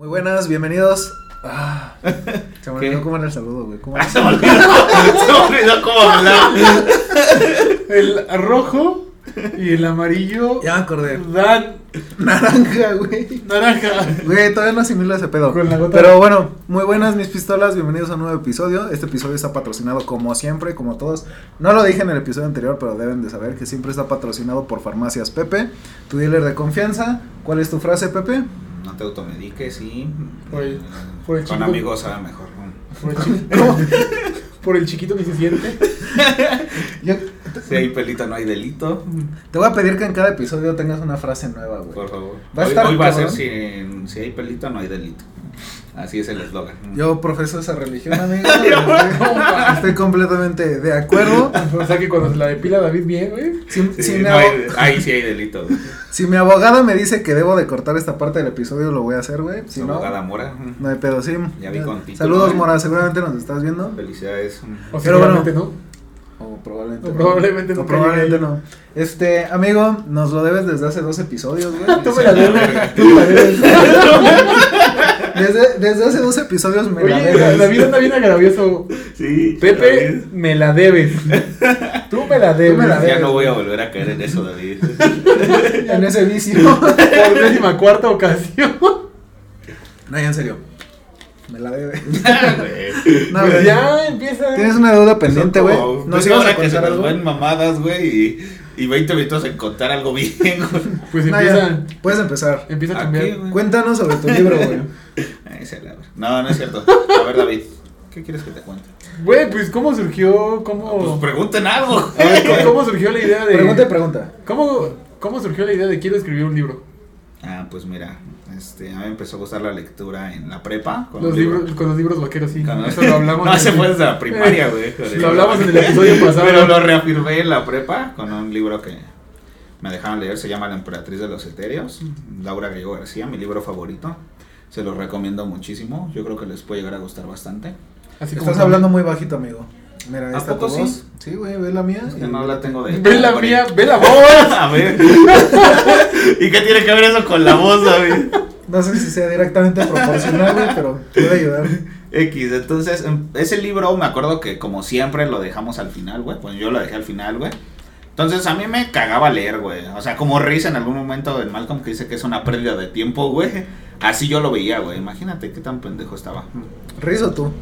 Muy buenas, bienvenidos. Ah, se me olvidó cómo era el saludo, güey. ¿Cómo era? Se me olvidó, se me olvidó cómo hablar. El rojo y el amarillo Ya me acordé. dan Naranja, güey. naranja. Güey, todavía no asimilo ese pedo. Con la gota. Pero bueno, muy buenas mis pistolas, bienvenidos a un nuevo episodio. Este episodio está patrocinado como siempre, como todos. No lo dije en el episodio anterior, pero deben de saber que siempre está patrocinado por Farmacias Pepe, tu dealer de confianza. ¿Cuál es tu frase, Pepe? No te automediques y. Por el- por el con chico- amigos sabe mejor. Por el, chiquito, por el chiquito que se siente. Yo Si hay pelito, no hay delito. te voy a pedir que en cada episodio tengas una frase nueva, güey. Por favor. Va a hoy estar hoy va a ser si, si hay pelito, no hay delito. Así es el eslogan. Yo profeso esa religión, amigo. estoy, estoy completamente de acuerdo. O sea que cuando se la depila David bien, güey. Si, Sí, si mi no abo- hay- ahí sí hay delito. güey. si mi abogada me dice que debo de cortar esta parte del episodio, lo voy a hacer, güey. Si no, Abogada Mora. no hay pedo, sí. Ya vi Saludos, ¿eh? Mora, seguramente nos estás viendo. Felicidades. O Pero bueno. no. O probablemente O no. probablemente O nunca probablemente no. Este, amigo, nos lo debes desde hace dos episodios, güey. Tú me la debes. Tú me la debes. Desde, desde hace dos episodios me la Oye, debes. David anda bien agravioso. Sí. Pepe, me la debes. Tú me la debes. me la Ya no voy a volver a caer en eso, David. En ese vicio. Por décima cuarta ocasión. No, ya en serio. Me la debes. Güey. No, Pues ya empieza. Tienes una deuda pendiente, güey. ¿Nos ves ibas ahora a que se nos algo? ven mamadas, güey, y, y 20 minutos en contar algo bien, güey. Pues No, empieza. ya. Puedes empezar. Empieza a Aquí, cambiar. güey. Cuéntanos sobre tu libro, güey. Ay, se la- No, no es cierto. A ver, David, ¿qué quieres que te cuente? Güey, pues cómo surgió, cómo. Pues pregunten algo. A ver, ¿cómo, cómo surgió la idea de. Pregunta y pregunta. ¿Cómo, ¿Cómo surgió la idea de quiero escribir un libro? Ah, pues mira, este, a mí me empezó a gustar la lectura en la prepa. Con Los libros, con los libros vaqueros, sí. con- Eso lo hablamos. No, en se el- fue desde la primaria, güey. Lo hablamos en el episodio pasado. Pero lo reafirmé en la prepa con un libro que me dejaron leer, se llama La Emperatriz de los Etéreos, Laura Gallego García, mi libro favorito. Se los recomiendo muchísimo, yo creo que les puede llegar a gustar bastante. Así como Estás hablando muy bajito, amigo. Mira, ahí ¿A está tu voz. Sí, güey, ve la mía. No la tengo de... Ve la mía, ve la voz. A ver. ¿Y qué tiene que ver eso con la voz, David? No sé si sea directamente proporcional, güey, pero puede ayudar. X, entonces, em, ese libro me acuerdo que como siempre lo dejamos al final, güey. Pues yo lo dejé al final, güey. Entonces a mí me cagaba leer, güey. O sea, como Riz en algún momento en Malcolm que dice que es una pérdida de tiempo, güey. Así yo lo veía, güey. Imagínate qué tan pendejo estaba. ¿Riz o tú?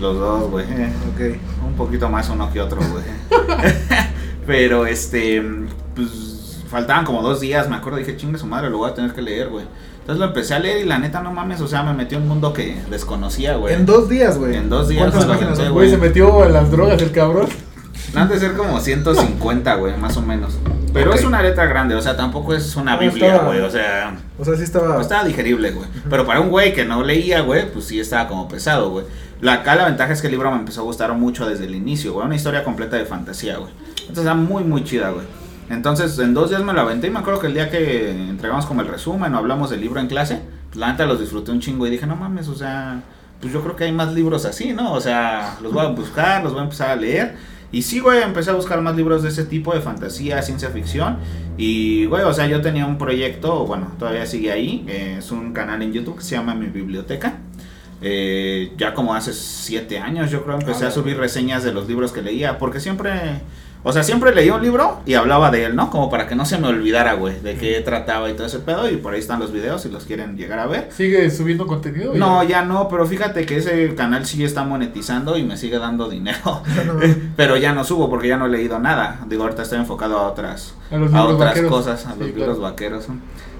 Los dos, güey. Ok. Un poquito más uno que otro, güey. Pero este, pues faltaban como dos días, me acuerdo, dije, chingue su madre, lo voy a tener que leer, güey. Entonces lo empecé a leer y la neta, no mames, o sea, me metió en un mundo que desconocía, güey. En dos días, güey. En dos días. Güey, se metió a las drogas el cabrón. Han de ser como 150, güey, más o menos. Pero es una letra grande, o sea, tampoco es una No, Biblia, estaba- güey, o sea, O sea, sí estaba. no estaba digerible, güey. Pero para un güey que no leía, güey, pues sí estaba como pesado, güey. La, acá la ventaja es que el libro me empezó a gustar mucho desde el inicio, güey. Una historia completa de fantasía, güey. Entonces está muy, muy chida, güey. Entonces en dos días me lo aventé y me acuerdo que el día que entregamos como el resumen o hablamos del libro en clase, pues la neta los disfruté un chingo y dije, no mames, o sea, pues yo creo que hay más libros así, ¿no? O sea, los voy a buscar, los voy a empezar a leer. Y sí, güey, empecé a buscar más libros de ese tipo de fantasía, ciencia ficción. Y, güey, o sea, yo tenía un proyecto, bueno, todavía sigue ahí. es un canal en YouTube que se llama Mi Biblioteca. Eh, ya como hace siete años, yo creo, empecé Ah, a subir reseñas de los libros que leía. Porque siempre, o sea, siempre leía un libro y hablaba de él, ¿no? Como para que no se me olvidara, güey, de qué trataba y todo ese pedo. Y por ahí están los videos si los quieren llegar a ver. ¿Sigue subiendo contenido? No, ya no, pero fíjate que ese canal sí está monetizando y me sigue dando dinero. Pero ya no subo porque ya no he leído nada. Digo, ahorita estoy enfocado a otras, A otras vaqueros. cosas, a Sí, los claro. libros vaqueros.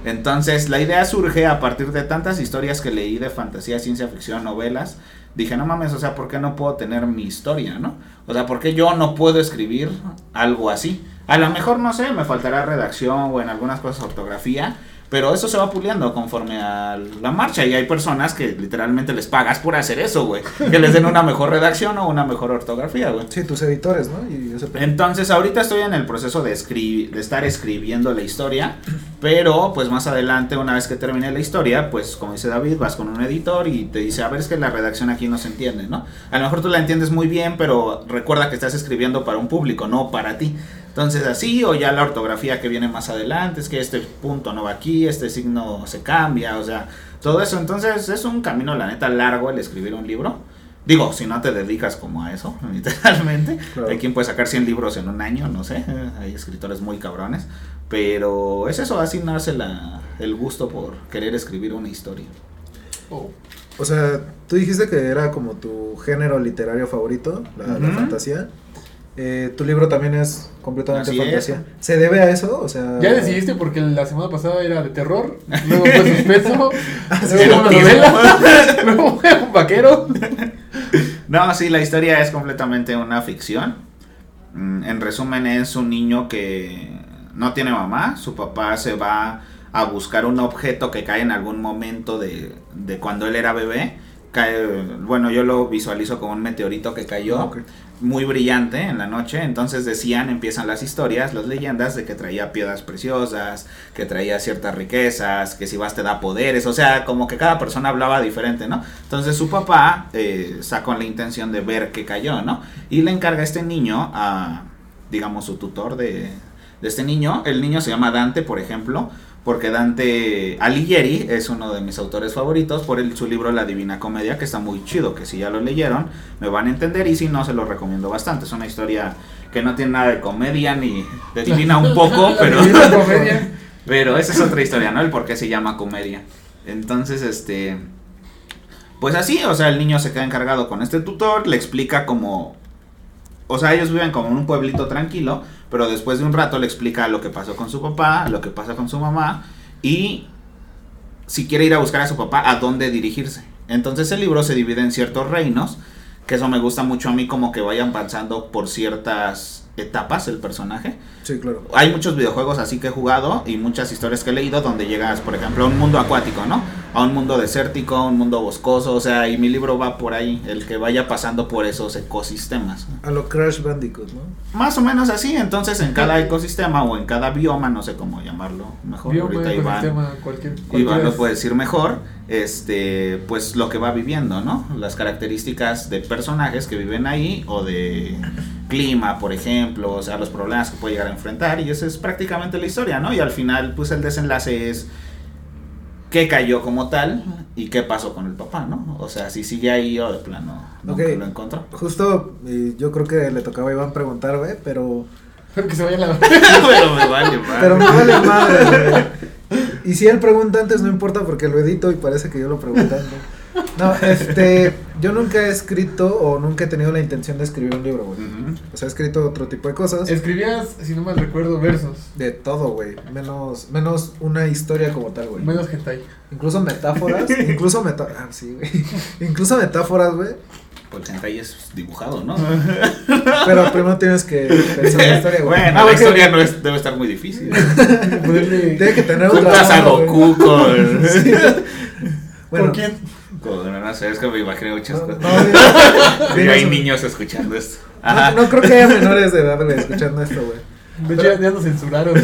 Entonces, la idea surge a partir de tantas historias que leí de fantasía, ciencia ficción, novelas. Dije, no mames, o sea, ¿por qué no puedo tener mi historia, no? O sea, ¿por qué yo no puedo escribir algo así? A lo mejor, no sé, me faltará redacción o en algunas cosas ortografía, pero eso se va puliendo conforme a la marcha y hay personas que literalmente les pagas por hacer eso, güey. Que les den una mejor redacción o una mejor ortografía, güey. Sí, tus editores, ¿no? Y ese pedo. Entonces, ahorita estoy en el proceso de, de estar escribiendo la historia, pero pues más adelante, una vez que termine la historia, pues como dice David, vas con un editor y te dice, a ver, es que la redacción aquí no se entiende, ¿no? A lo mejor tú la entiendes muy bien, pero recuerda que estás escribiendo para un público, no para ti. Entonces así, o ya la ortografía que viene más adelante, es que este punto no va aquí, este signo se cambia, o sea, todo eso. Entonces es un camino, la neta, largo el escribir un libro. Digo, si no te dedicas como a eso, literalmente. Claro. Hay quien puede sacar 100 libros en un año, no sé. Hay escritores muy cabrones. Pero es eso, así nace la, el gusto por querer escribir una historia. Oh. O sea, tú dijiste que era como tu género literario favorito, la, fantasía. Eh, tu libro también es completamente Así es. fantasía. ¿Se debe a eso? O sea, Ya decidiste porque la semana pasada era de terror, luego fue suspenso, sí, luego una novela, luego fue un vaquero. No, sí, la historia es completamente una ficción. Mm, En resumen, es un niño que no tiene mamá. Su papá se va a buscar un objeto que cae en algún momento de, de cuando él era bebé. Cae, bueno, yo lo visualizo como un meteorito que cayó. Ah, ok. Muy brillante en la noche. Entonces decían, empiezan las historias, las leyendas de que traía piedras preciosas, que traía ciertas riquezas, que si vas te da poderes. O sea, como que cada persona hablaba diferente, ¿no? Entonces su papá eh, sacó la intención de ver qué cayó, ¿no? Y le encarga a este niño a, digamos, su tutor de, de este niño. El niño se llama Dante, por ejemplo. Porque Dante Alighieri es uno de mis autores favoritos por el, su libro La Divina Comedia, que está muy chido, que si ya lo leyeron me van a entender y si no se lo recomiendo bastante. Es una historia que no tiene nada de comedia ni de divina un poco, pero, pero esa es otra historia, ¿no? El por qué se llama comedia. Entonces, este, pues así, o sea, el niño se queda encargado con este tutor, le explica como, o sea, ellos viven como en un pueblito tranquilo, pero después de un rato le explica lo que pasó con su papá, lo que pasa con su mamá y si quiere ir a buscar a su papá, a dónde dirigirse. Entonces el libro se divide en ciertos reinos, que eso me gusta mucho a mí como que vayan pasando por ciertas etapas el personaje. Sí, claro. Hay muchos videojuegos así que he jugado y muchas historias que he leído donde llegas, por ejemplo, a un mundo acuático, ¿no? A un mundo desértico, a un mundo boscoso, o sea, y mi libro va por ahí, el que vaya pasando por esos ecosistemas. A lo Crash Bandicoot, ¿no? Más o menos así, entonces en cada ecosistema o en cada bioma, no sé cómo llamarlo mejor, Bioma, ahorita Iván, ecosistema, cualquier, Iván cualquiera lo puede decir mejor, este, pues lo que va viviendo, ¿no? Las características de personajes que viven ahí o de clima, por ejemplo, o sea, los problemas que puede llegar a enfrentar y esa es prácticamente la historia, ¿no? Y al final, pues el desenlace es qué cayó como tal y qué pasó con el papá, ¿no? O sea, si sigue ahí o de plano nunca lo encontró. Justo, eh, yo creo que le tocaba a Iván preguntar, güey, pero... Pero que se vaya la. Pero me vale, madre. Pero me vale madre, güey. Y si él pregunta antes, no importa porque lo edito y parece que yo lo preguntando. No, este, yo nunca he escrito o nunca he tenido la intención de escribir un libro, güey. O sea, he escrito otro tipo de cosas. Escribías, si no mal recuerdo, versos. De todo, güey. Menos, menos una historia como tal, güey. Menos hentai. Incluso metáforas. incluso metáforas. Ah, sí, güey. Incluso metáforas, güey. Pues hentai es dibujado, ¿no? Pero primero tienes que pensar la historia, güey. Bueno, Ah, la historia no es, debe estar muy difícil. Tiene que tener otra. Juntas a güey. Goku con... Sí. Bueno, ¿Con quién? con... No sé, es que me imaginé muchas No, cosas. no, dinos- hay niños escuchando esto. No, Ajá. no creo que haya menores de edad, güey, escuchando esto, güey. De hecho, ya, ya nos censuraron.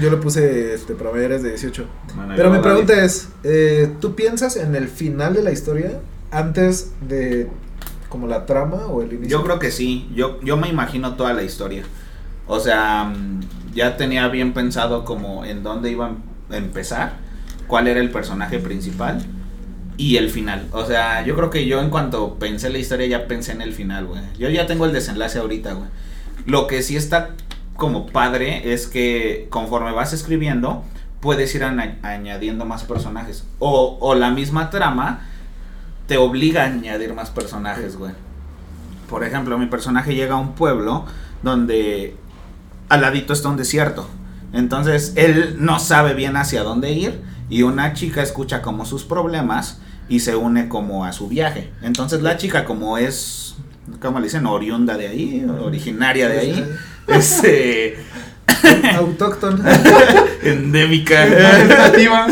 Yo lo puse este, para mayores de 18. Bueno, Pero mi pregunta es, eh, ¿tú piensas en el final de la historia antes de como la trama o el inicio? Yo creo que sí, yo, yo me imagino toda la historia. O sea, mm, ya tenía bien pensado como en dónde iban a empezar, cuál era el personaje principal y el final. O sea, yo creo que yo en cuanto pensé la historia ya pensé en el final, güey. Yo ya tengo el desenlace ahorita, güey. Lo que sí está como padre es que conforme vas escribiendo, puedes ir añadiendo más personajes. O, o la misma trama te obliga a añadir más personajes, güey. Por ejemplo, mi personaje llega a un pueblo donde al ladito está un desierto. Entonces él no sabe bien hacia dónde ir y una chica escucha como sus problemas y se une como a su viaje. Entonces la chica como es, ¿cómo le dicen? Oriunda de ahí, originaria de ahí, este, Autóctona. endémica, Nativa.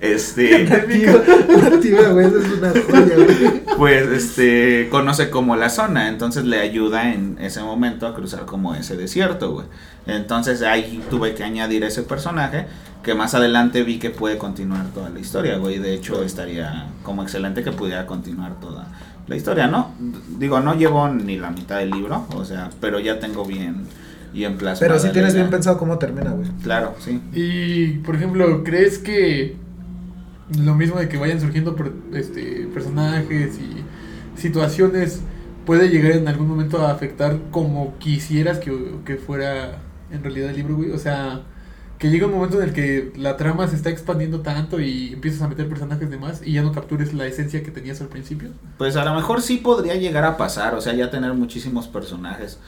este, Nativa, güey, esa es una joya, güey. pues este conoce como la zona, entonces le ayuda en ese momento a cruzar como ese desierto, güey. Entonces ahí tuve que añadir ese personaje que más adelante vi que puede continuar toda la historia, güey. De hecho estaría como excelente que pudiera continuar toda la historia, ¿no? Digo, no llevo ni la mitad del libro, o sea, pero ya tengo bien bien plasmada. Pero sí la tienes bien pensado cómo termina, güey. Claro, sí. Y, por ejemplo, ¿crees que lo mismo de que vayan surgiendo per- este, personajes y situaciones puede llegar en algún momento a afectar como quisieras que, que fuera en realidad el libro, güey. O sea, que llega un momento en el que la trama se está expandiendo tanto y empiezas a meter personajes de más y ya no captures la esencia que tenías al principio. Pues a lo mejor sí podría llegar a pasar, o sea, ya tener muchísimos personajes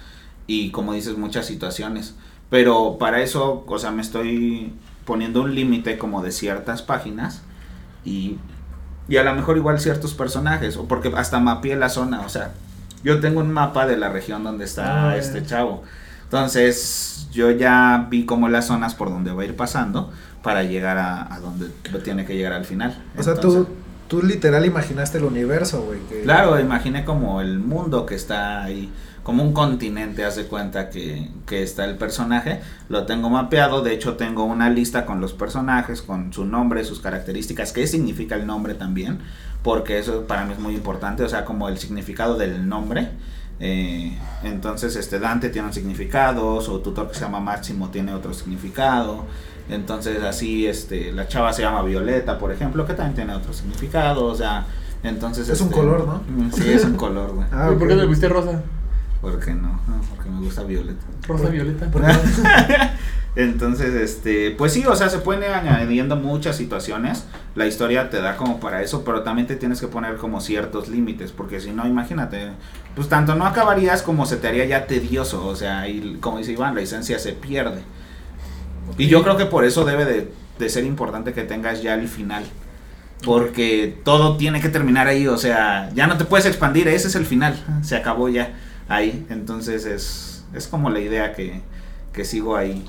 y como dices, muchas situaciones. Pero para eso, o sea, me estoy poniendo un límite como de ciertas páginas y, y a lo mejor igual ciertos personajes, o porque hasta mapeé la zona, o sea, yo tengo un mapa de la región donde está Ah, este chavo. Entonces, yo ya vi como las zonas por donde va a ir pasando para llegar a, a donde tiene que llegar al final. O sea, Entonces- tú, tú literal imaginaste el universo, güey. que- Claro, imaginé como el mundo que está ahí, como un continente, haz de cuenta que, que está el personaje, lo tengo mapeado, de hecho tengo una lista con los personajes, con su nombre, sus características, qué significa el nombre también, porque eso para mí es muy importante, o sea, como el significado del nombre. eh, entonces, este Dante tiene un significado, su tutor que se llama Máximo tiene otro significado. Entonces, así, este, la chava se llama Violeta, por ejemplo, que también tiene otro significado, o sea, entonces... Es un este, color, ¿no? Sí, es un color, güey. Ah, ¿Por qué le pusiste rosa? ¿Por qué no? No, porque me gusta Violeta. Rosa Por- violeta. por- Entonces, este, pues sí, o sea, se pueden ir añadiendo muchas situaciones. La historia te da como para eso, pero también te tienes que poner como ciertos límites, porque si no, imagínate, pues tanto no acabarías como se te haría ya tedioso, o sea, y como dice Iván, la esencia se pierde. Y yo creo que por eso debe de, de ser importante que tengas ya el final. Porque todo tiene que terminar ahí, o sea, ya no te puedes expandir, ese es el final, se acabó ya ahí. Entonces es, es como la idea que, que sigo ahí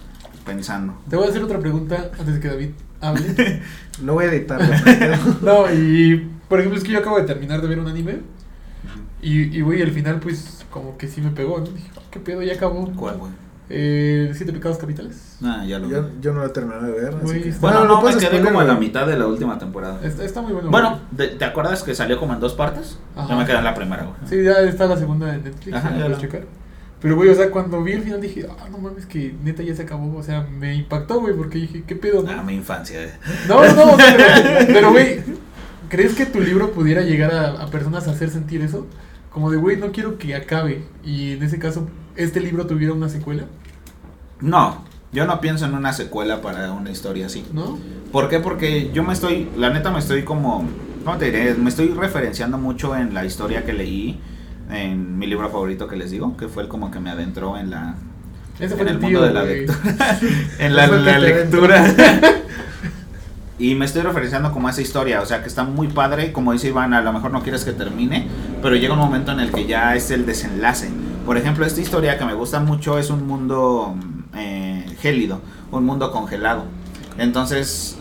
pensando. Te voy a hacer otra pregunta antes de que David hable. Lo voy a editar. No, y por ejemplo, es que yo acabo de terminar de ver un anime. Y, y güey, al final, pues, como que sí me pegó, ¿no? Dije, "Oh, ¿qué pedo? Ya acabó. ¿Cuál, güey? Eh, Siete pecados capitales. Ah, ya lo vi. yo, yo no lo he terminado de ver. así que- Bueno, lo no, me puedes quedé como a la mitad de la última temporada. Está, está muy bueno. Bueno. ¿te, te acuerdas que salió como en dos partes? Ajá. Yo me quedé en la primera, güey. Sí, ya está la segunda en Netflix. Ajá, la ya la- checar. Pero, güey, o sea, cuando vi el final dije, ah, no mames, que neta ya se acabó. O sea, me impactó, güey, porque dije, ¿qué pedo? no? Ah, mi infancia. eh. No, no, no, pero, güey, ¿crees que tu libro pudiera llegar a, a personas a hacer sentir eso? Como de, güey, no quiero que acabe. Y en ese caso, este libro tuviera una secuela, No, yo no pienso en una secuela para una historia así. ¿no? ¿Por qué? Porque yo me estoy, la neta me estoy como, ¿cómo te diré? Me estoy referenciando mucho en la historia que leí en mi libro favorito que les digo, que fue el como que me adentró en la, Ese en fue el el mundo tío, de la lectura. en la, lectura. y me estoy referenciando como a esa historia, o sea que está muy padre, como dice Iván, a lo mejor no quieres que termine, pero llega un momento en el que ya es el desenlace. Por ejemplo, esta historia que me gusta mucho es un mundo eh, gélido, un mundo congelado. Entonces,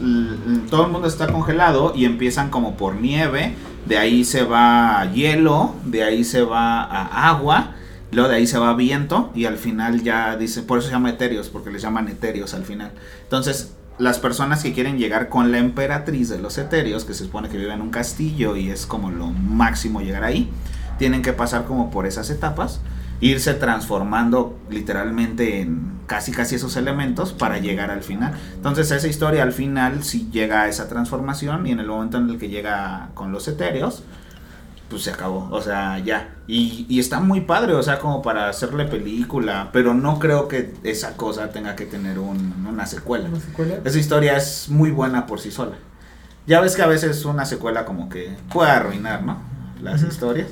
todo el mundo está congelado y empiezan como por nieve, de ahí se va hielo, de ahí se va agua, luego de ahí se va viento y al final ya dice, por eso se llama etéreos, porque les llaman etéreos al final. Entonces, las personas que quieren llegar con la emperatriz de los etéreos, que se supone que vive en un castillo y es como lo máximo llegar ahí, tienen que pasar como por esas etapas, irse transformando literalmente en casi casi esos elementos para llegar al final. Entonces esa historia al final sí llega a esa transformación y en el momento en el que llega con los etéreos, pues se acabó, o sea, ya. Y, y está muy padre, o sea, como para hacerle película, pero no creo que esa cosa tenga que tener un- una secuela. ¿Una secuela? Esa historia es muy buena por sí sola. Ya ves que a veces una secuela como que puede arruinar, ¿no? Las historias.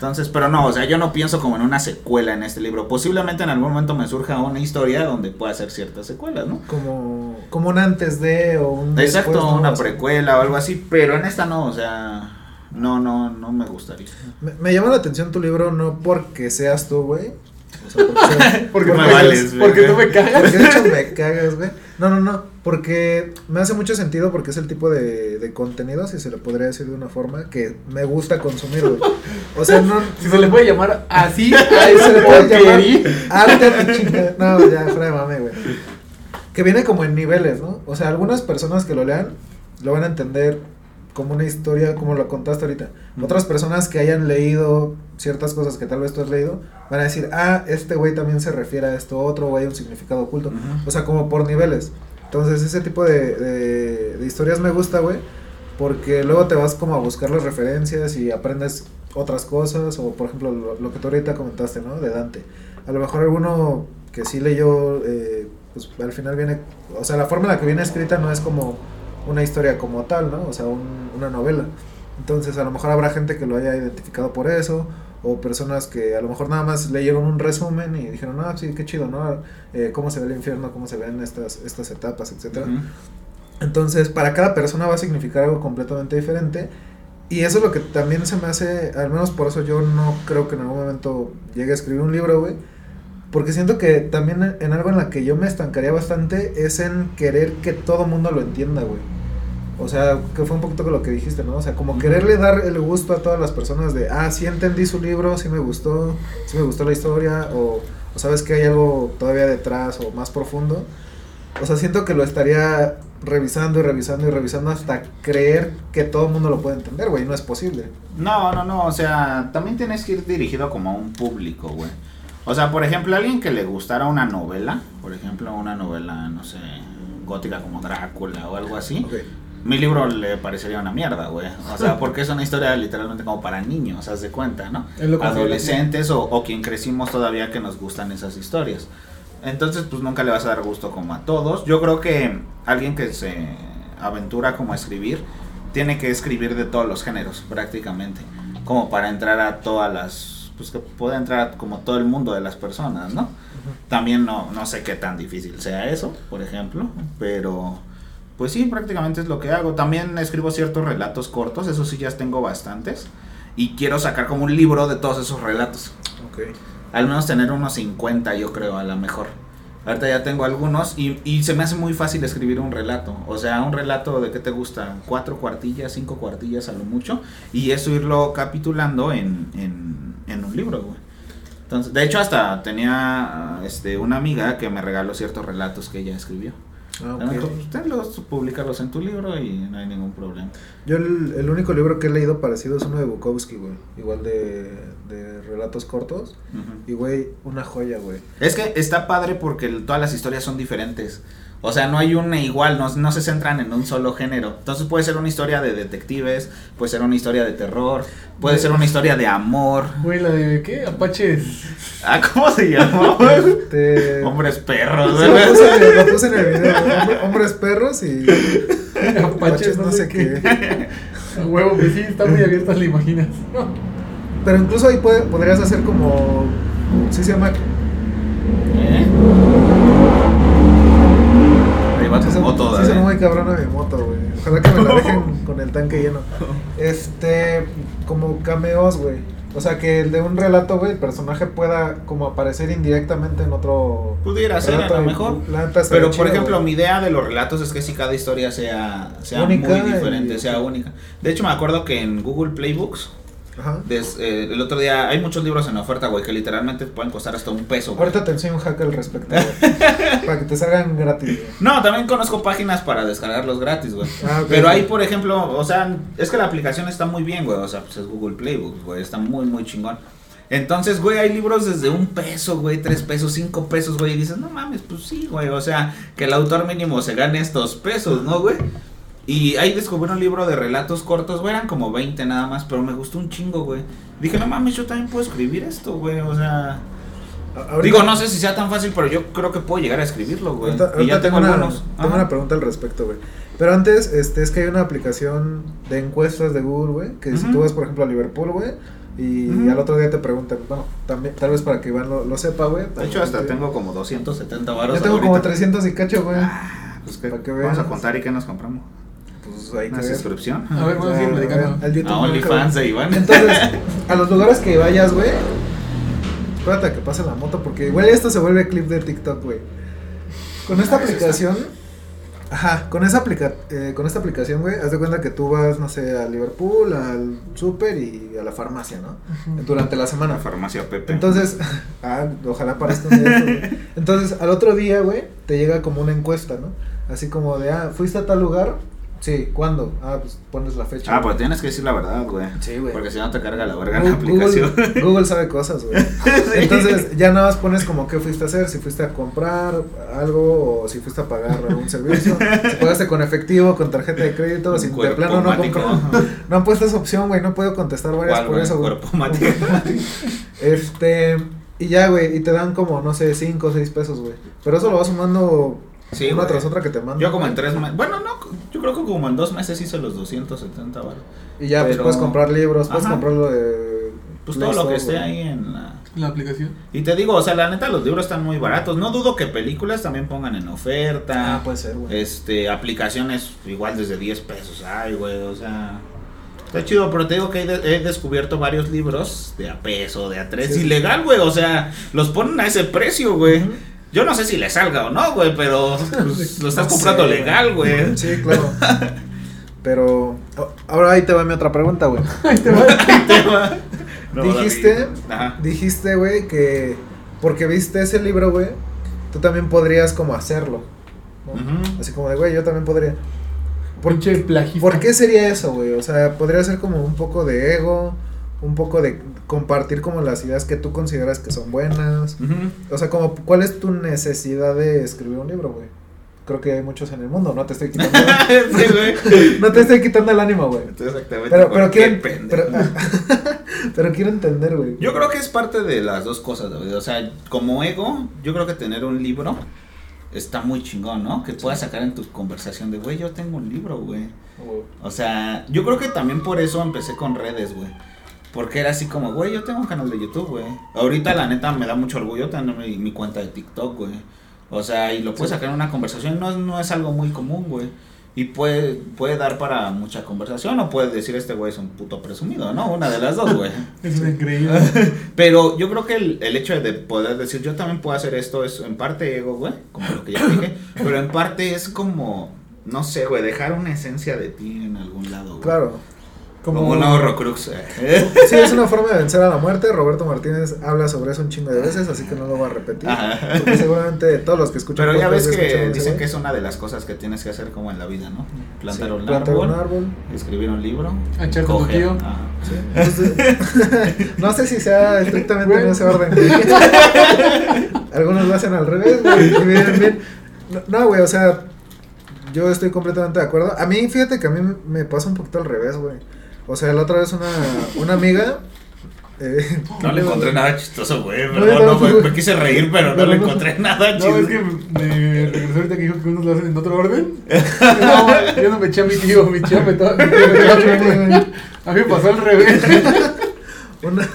Entonces, pero no, o sea, yo no pienso como en una secuela en este libro. Posiblemente en algún momento me surja una historia donde pueda hacer ciertas secuelas, ¿no? Como, como un antes de o un Exacto, después, ¿no? una precuela o algo así, pero en esta no, o sea, no, no, no me gustaría. Me, me llama la atención tu libro no porque seas tú, güey. O sea, porque, Porque, me vales, porque tú me cagas. porque de hecho me cagas, güey. No, no, no. Porque me hace mucho sentido porque es el tipo de, de contenido, si se le podría decir de una forma, que me gusta consumir, güey. O sea, no. Si se le puede llamar así, Ahí se le puede llamar arte a tu chingada. No, ya, fuera de mame, güey. Que viene como en niveles, ¿no? O sea, algunas personas que lo lean lo van a entender como una historia, como lo contaste ahorita. Otras personas que hayan leído ciertas cosas que tal vez tú has leído, van a decir, ah, este güey también se refiere a esto otro, o hay un significado oculto. O sea, como por niveles. Entonces, ese tipo de, de, historias me gusta, güey. porque luego te vas como a buscar las referencias y aprendes otras cosas, o por ejemplo lo, lo que tú ahorita comentaste, ¿no? De Dante. A lo mejor alguno que sí leyó, eh, pues al final viene, o sea, la forma en la que viene escrita no es como una historia como tal, ¿no? O sea, un- una novela. Entonces a lo mejor habrá gente que lo haya identificado por eso, o personas que a lo mejor nada más leyeron un resumen y dijeron, ah, sí, qué chido, ¿no? Eh, cómo se ve el infierno, cómo se ven estas, estas etapas, etcétera. Entonces, para cada persona va a significar algo completamente diferente. Y eso es lo que también se me hace, al menos por eso yo no creo que en algún momento llegue a escribir un libro, güey. Porque siento que también en- en algo en la que yo me estancaría bastante es en querer que todo mundo lo entienda, güey. O sea, que fue un poquito con lo que dijiste, ¿no? O sea, como quererle dar el gusto a todas las personas de, ah, sí entendí su libro, sí me gustó, sí me gustó la historia, o, o sabes que hay algo todavía detrás o más profundo. O sea, siento que lo estaría revisando y revisando y revisando hasta creer que todo el mundo lo puede entender, güey. No es posible. No, no, no, o sea, también tienes que ir dirigido como a un público, güey. O sea, por ejemplo, alguien que le gustara una novela, por ejemplo, una novela, no sé, gótica como Drácula o algo así. Mi libro le parecería una mierda, güey. O sea, porque es una historia literalmente como para niños, haz de cuenta, ¿no? Adolescentes o, o quien crecimos todavía que nos gustan esas historias. Entonces, pues nunca le vas a dar gusto como a todos. Yo creo que alguien que se aventura como a escribir, tiene que escribir de todos los géneros, prácticamente. Como para entrar a todas las, pues que pueda entrar como todo el mundo de las personas, ¿no? También no, no sé qué tan difícil sea eso, por ejemplo, pero pues sí, prácticamente es lo que hago. También escribo ciertos relatos cortos, eso sí ya tengo bastantes. Y quiero sacar como un libro de todos esos relatos. Ok. Al menos tener unos 50, yo creo, a lo mejor. Ahorita ya tengo algunos y, y se me hace muy fácil escribir un relato. O sea, un relato de qué te gusta, cuatro cuartillas, cinco cuartillas a lo mucho. Y eso irlo capitulando en, en, en un libro, güey. Entonces, de hecho, hasta tenía este, una amiga que me regaló ciertos relatos que ella escribió. Ah, Me dijo, ok. "Pues, tenlos, públicalos en tu libro y no hay ningún problema. Yo el, el único libro que he leído parecido es uno de Bukowski, güey. Igual de, de relatos cortos. Y, güey, una joya, güey. Es que está padre porque el- todas las historias son diferentes. O sea, no hay una igual, no, no se centran en un solo género. Entonces puede ser una historia de detectives, puede ser una historia de terror, puede ser una historia de amor. Güey, la de ¿qué? Apaches. Ah, ¿cómo se llama? Este... Hombres perros. Sí, lo, puse, lo puse en el video. Hombre- hombres perros y Apaches, no, sé qué. Huevo, que sí, está muy abierta la imaginación. Pero incluso ahí puede, podrías hacer como... Sí se llama... ¿Eh? Va Sí se- moto, sí ¿eh? muy cabrona mi moto, güey. Ojalá que me la dejen con el tanque lleno. Este, como cameos, güey. O sea, que el de un relato, güey, el personaje pueda como aparecer indirectamente en otro... Pudiera ser, a lo y mejor. Pero por ejemplo, güey. mi idea de los relatos es que si cada historia sea, sea Única muy y- diferente, sea única. De hecho, me acuerdo que en Google Playbooks, Ajá. des- eh, el otro día, hay muchos libros en oferta, güey, que literalmente pueden costar hasta un peso. güey. Ahorita te enseño un hack al respecto, güey. para que te salgan gratis, güey. No, también conozco páginas para descargarlos gratis, güey. Ah. Pero ahí, por ejemplo, o sea, es que la aplicación está muy bien, güey. O sea, pues es Google Playbooks, güey. Está muy, muy chingón. Entonces, güey, hay libros desde un peso, güey, tres pesos, cinco pesos, güey. Y dices, no mames, pues sí, güey. O sea, que el autor mínimo se gane estos pesos, ¿no, güey? Y ahí descubrí un libro de relatos cortos, güey. Eran como 20 nada más, pero me gustó un chingo, güey. Dije, no mames, yo también puedo escribir esto, güey. O sea, ahorita- digo, no sé si sea tan fácil, pero yo creo que puedo llegar a escribirlo, güey. Ahorita, Y ya tengo una, algunos. tengo Ajá. una pregunta al respecto, güey. Pero antes, este, es que hay una aplicación de encuestas de Google, güey, que si tú vas, por ejemplo, a Liverpool, güey, y al otro día te preguntan, bueno, también, tal vez para que Iván lo, lo sepa, güey. De hecho, hasta Este, tengo como 270 varos. Yo tengo como ahorita. 300 y cacho, güey. Ah, pues que vamos a contar y qué nos compramos. Pues hay que ver. suscripción. A ver, vamos a ir Ah, platicando. al YouTube, A. OnlyFans de Iván. Entonces, a los lugares que vayas, güey, espérate a que pase la moto, porque igual esto se vuelve clip de TikTok, güey. Con esta Ah, aplicación, ajá, con esa aplica eh, con esta aplicación, güey, haz de cuenta que tú vas, no sé, a Liverpool, al súper y a la farmacia, ¿no? Durante la semana. La farmacia Pepe. Entonces, ah, ojalá parezca un día de estos, güey. Entonces, al otro día, güey, te llega como una encuesta, ¿no? Así como de, ah, fuiste a tal lugar, Sí, ¿cuándo? Ah, pues pones la fecha. Ah, pues tienes que decir la verdad, güey. Sí, güey. Porque si no te carga la verga la aplicación. Google, Google sabe cosas, güey. Entonces, ya nada más pones como qué fuiste a hacer, si fuiste a comprar algo o si fuiste a pagar algún servicio. Si pagaste con efectivo, con tarjeta de crédito, si de plano no compró. No han puesto esa opción, güey, no puedo contestar varias ¿Cuál, por eso, güey. Este, y ya, güey, y te dan como, no sé, 5 o 6 pesos, güey. Pero eso lo vas sumando Sí, una güey. tras otra que te mandan. Yo como en tres meses, bueno, no, yo creo que como en dos meses hice los 270 baros. Y ya, pues puedes comprar libros, puedes Ajá. comprar lo de. Pues todo lo que esté güey. ahí en la... La aplicación. Y te digo, o sea, la neta, los libros están muy baratos. No dudo que películas también pongan en oferta. Ah, puede ser, güey. Este, aplicaciones igual desde 10 pesos. Ay, güey, o sea... Está chido, pero te digo que he, de- he descubierto varios libros de a peso, de a tres. Sí. Ilegal, güey, o sea, los ponen a ese precio, güey. Yo no sé si le salga o no, güey, pero pues, lo estás No comprando sé, legal, güey. Sí, claro. Pero ahora ahí te va mi otra pregunta, güey. Ahí te va. No, Dijiste- David. Ajá. Dijiste, güey, que porque viste ese libro, güey, tú también podrías como hacerlo. Así como de, güey, yo también podría. ¿Por. ¿Por qué sería eso, güey? O sea, podría ser como un poco de ego, un poco de compartir como las ideas que tú consideras que son buenas. O sea, como, ¿cuál es tu necesidad de escribir un libro, güey? Creo que hay muchos en el mundo, no te estoy quitando. sí, güey. no te estoy quitando el ánimo, güey. Exactamente. Pero, ¿por pero qué, quiero, pero, pero quiero entender, güey. Yo creo que es parte de las dos cosas, David. O sea, como ego, yo creo que tener un libro está muy chingón, ¿no? Que puedas sacar en tu conversación de, güey, yo tengo un libro, güey. O sea, yo creo que también por eso empecé con redes, güey. Porque era así como, güey, yo tengo un canal de YouTube, güey. Ahorita, la neta, me da mucho orgullo tener mi, mi cuenta de TikTok, güey. O sea, y lo puedes Sí. sacar en una conversación. No, es- no es algo muy común, güey. Y puede, puede dar para mucha conversación o puedes decir, este güey es un puto presumido, ¿no? Una de las dos, güey. Es increíble. Pero yo creo que el, el hecho de poder decir yo también puedo hacer esto es en parte ego, güey, como lo que ya dije, pero en parte es como, no sé, güey, dejar una esencia de ti en algún lado, güey. Claro. Como, un horrocrux. eh. Sí, es una forma de vencer a la muerte. Roberto Martínez habla sobre eso un chingo de veces, así que no lo voy a repetir. Ajá. Porque seguramente todos los que escuchan Pero ya ves que dicen güey. que es una de las cosas que tienes que hacer como en la vida, ¿no? Plantar, Sí, un, plantar árbol, un árbol. escribir un libro, Echar con tío. Sí, entonces, no sé si sea estrictamente en ese orden. Algunos lo hacen al revés, bien, No, güey, o sea, yo estoy completamente de acuerdo. A mí, fíjate que a mí me pasa un poquito al revés, güey. O sea, la otra vez una, una amiga. eh, No le encontré nada chistoso, güey, No, perdón, no, no, güey, no. me quise reír, pero no le no. encontré nada No, chido. es que me regresó ahorita que dijo que unos lo hacen en otro orden. No, yo no me eché a mi tío, tío me estaba. mi tío. A mí me pasó al revés. una-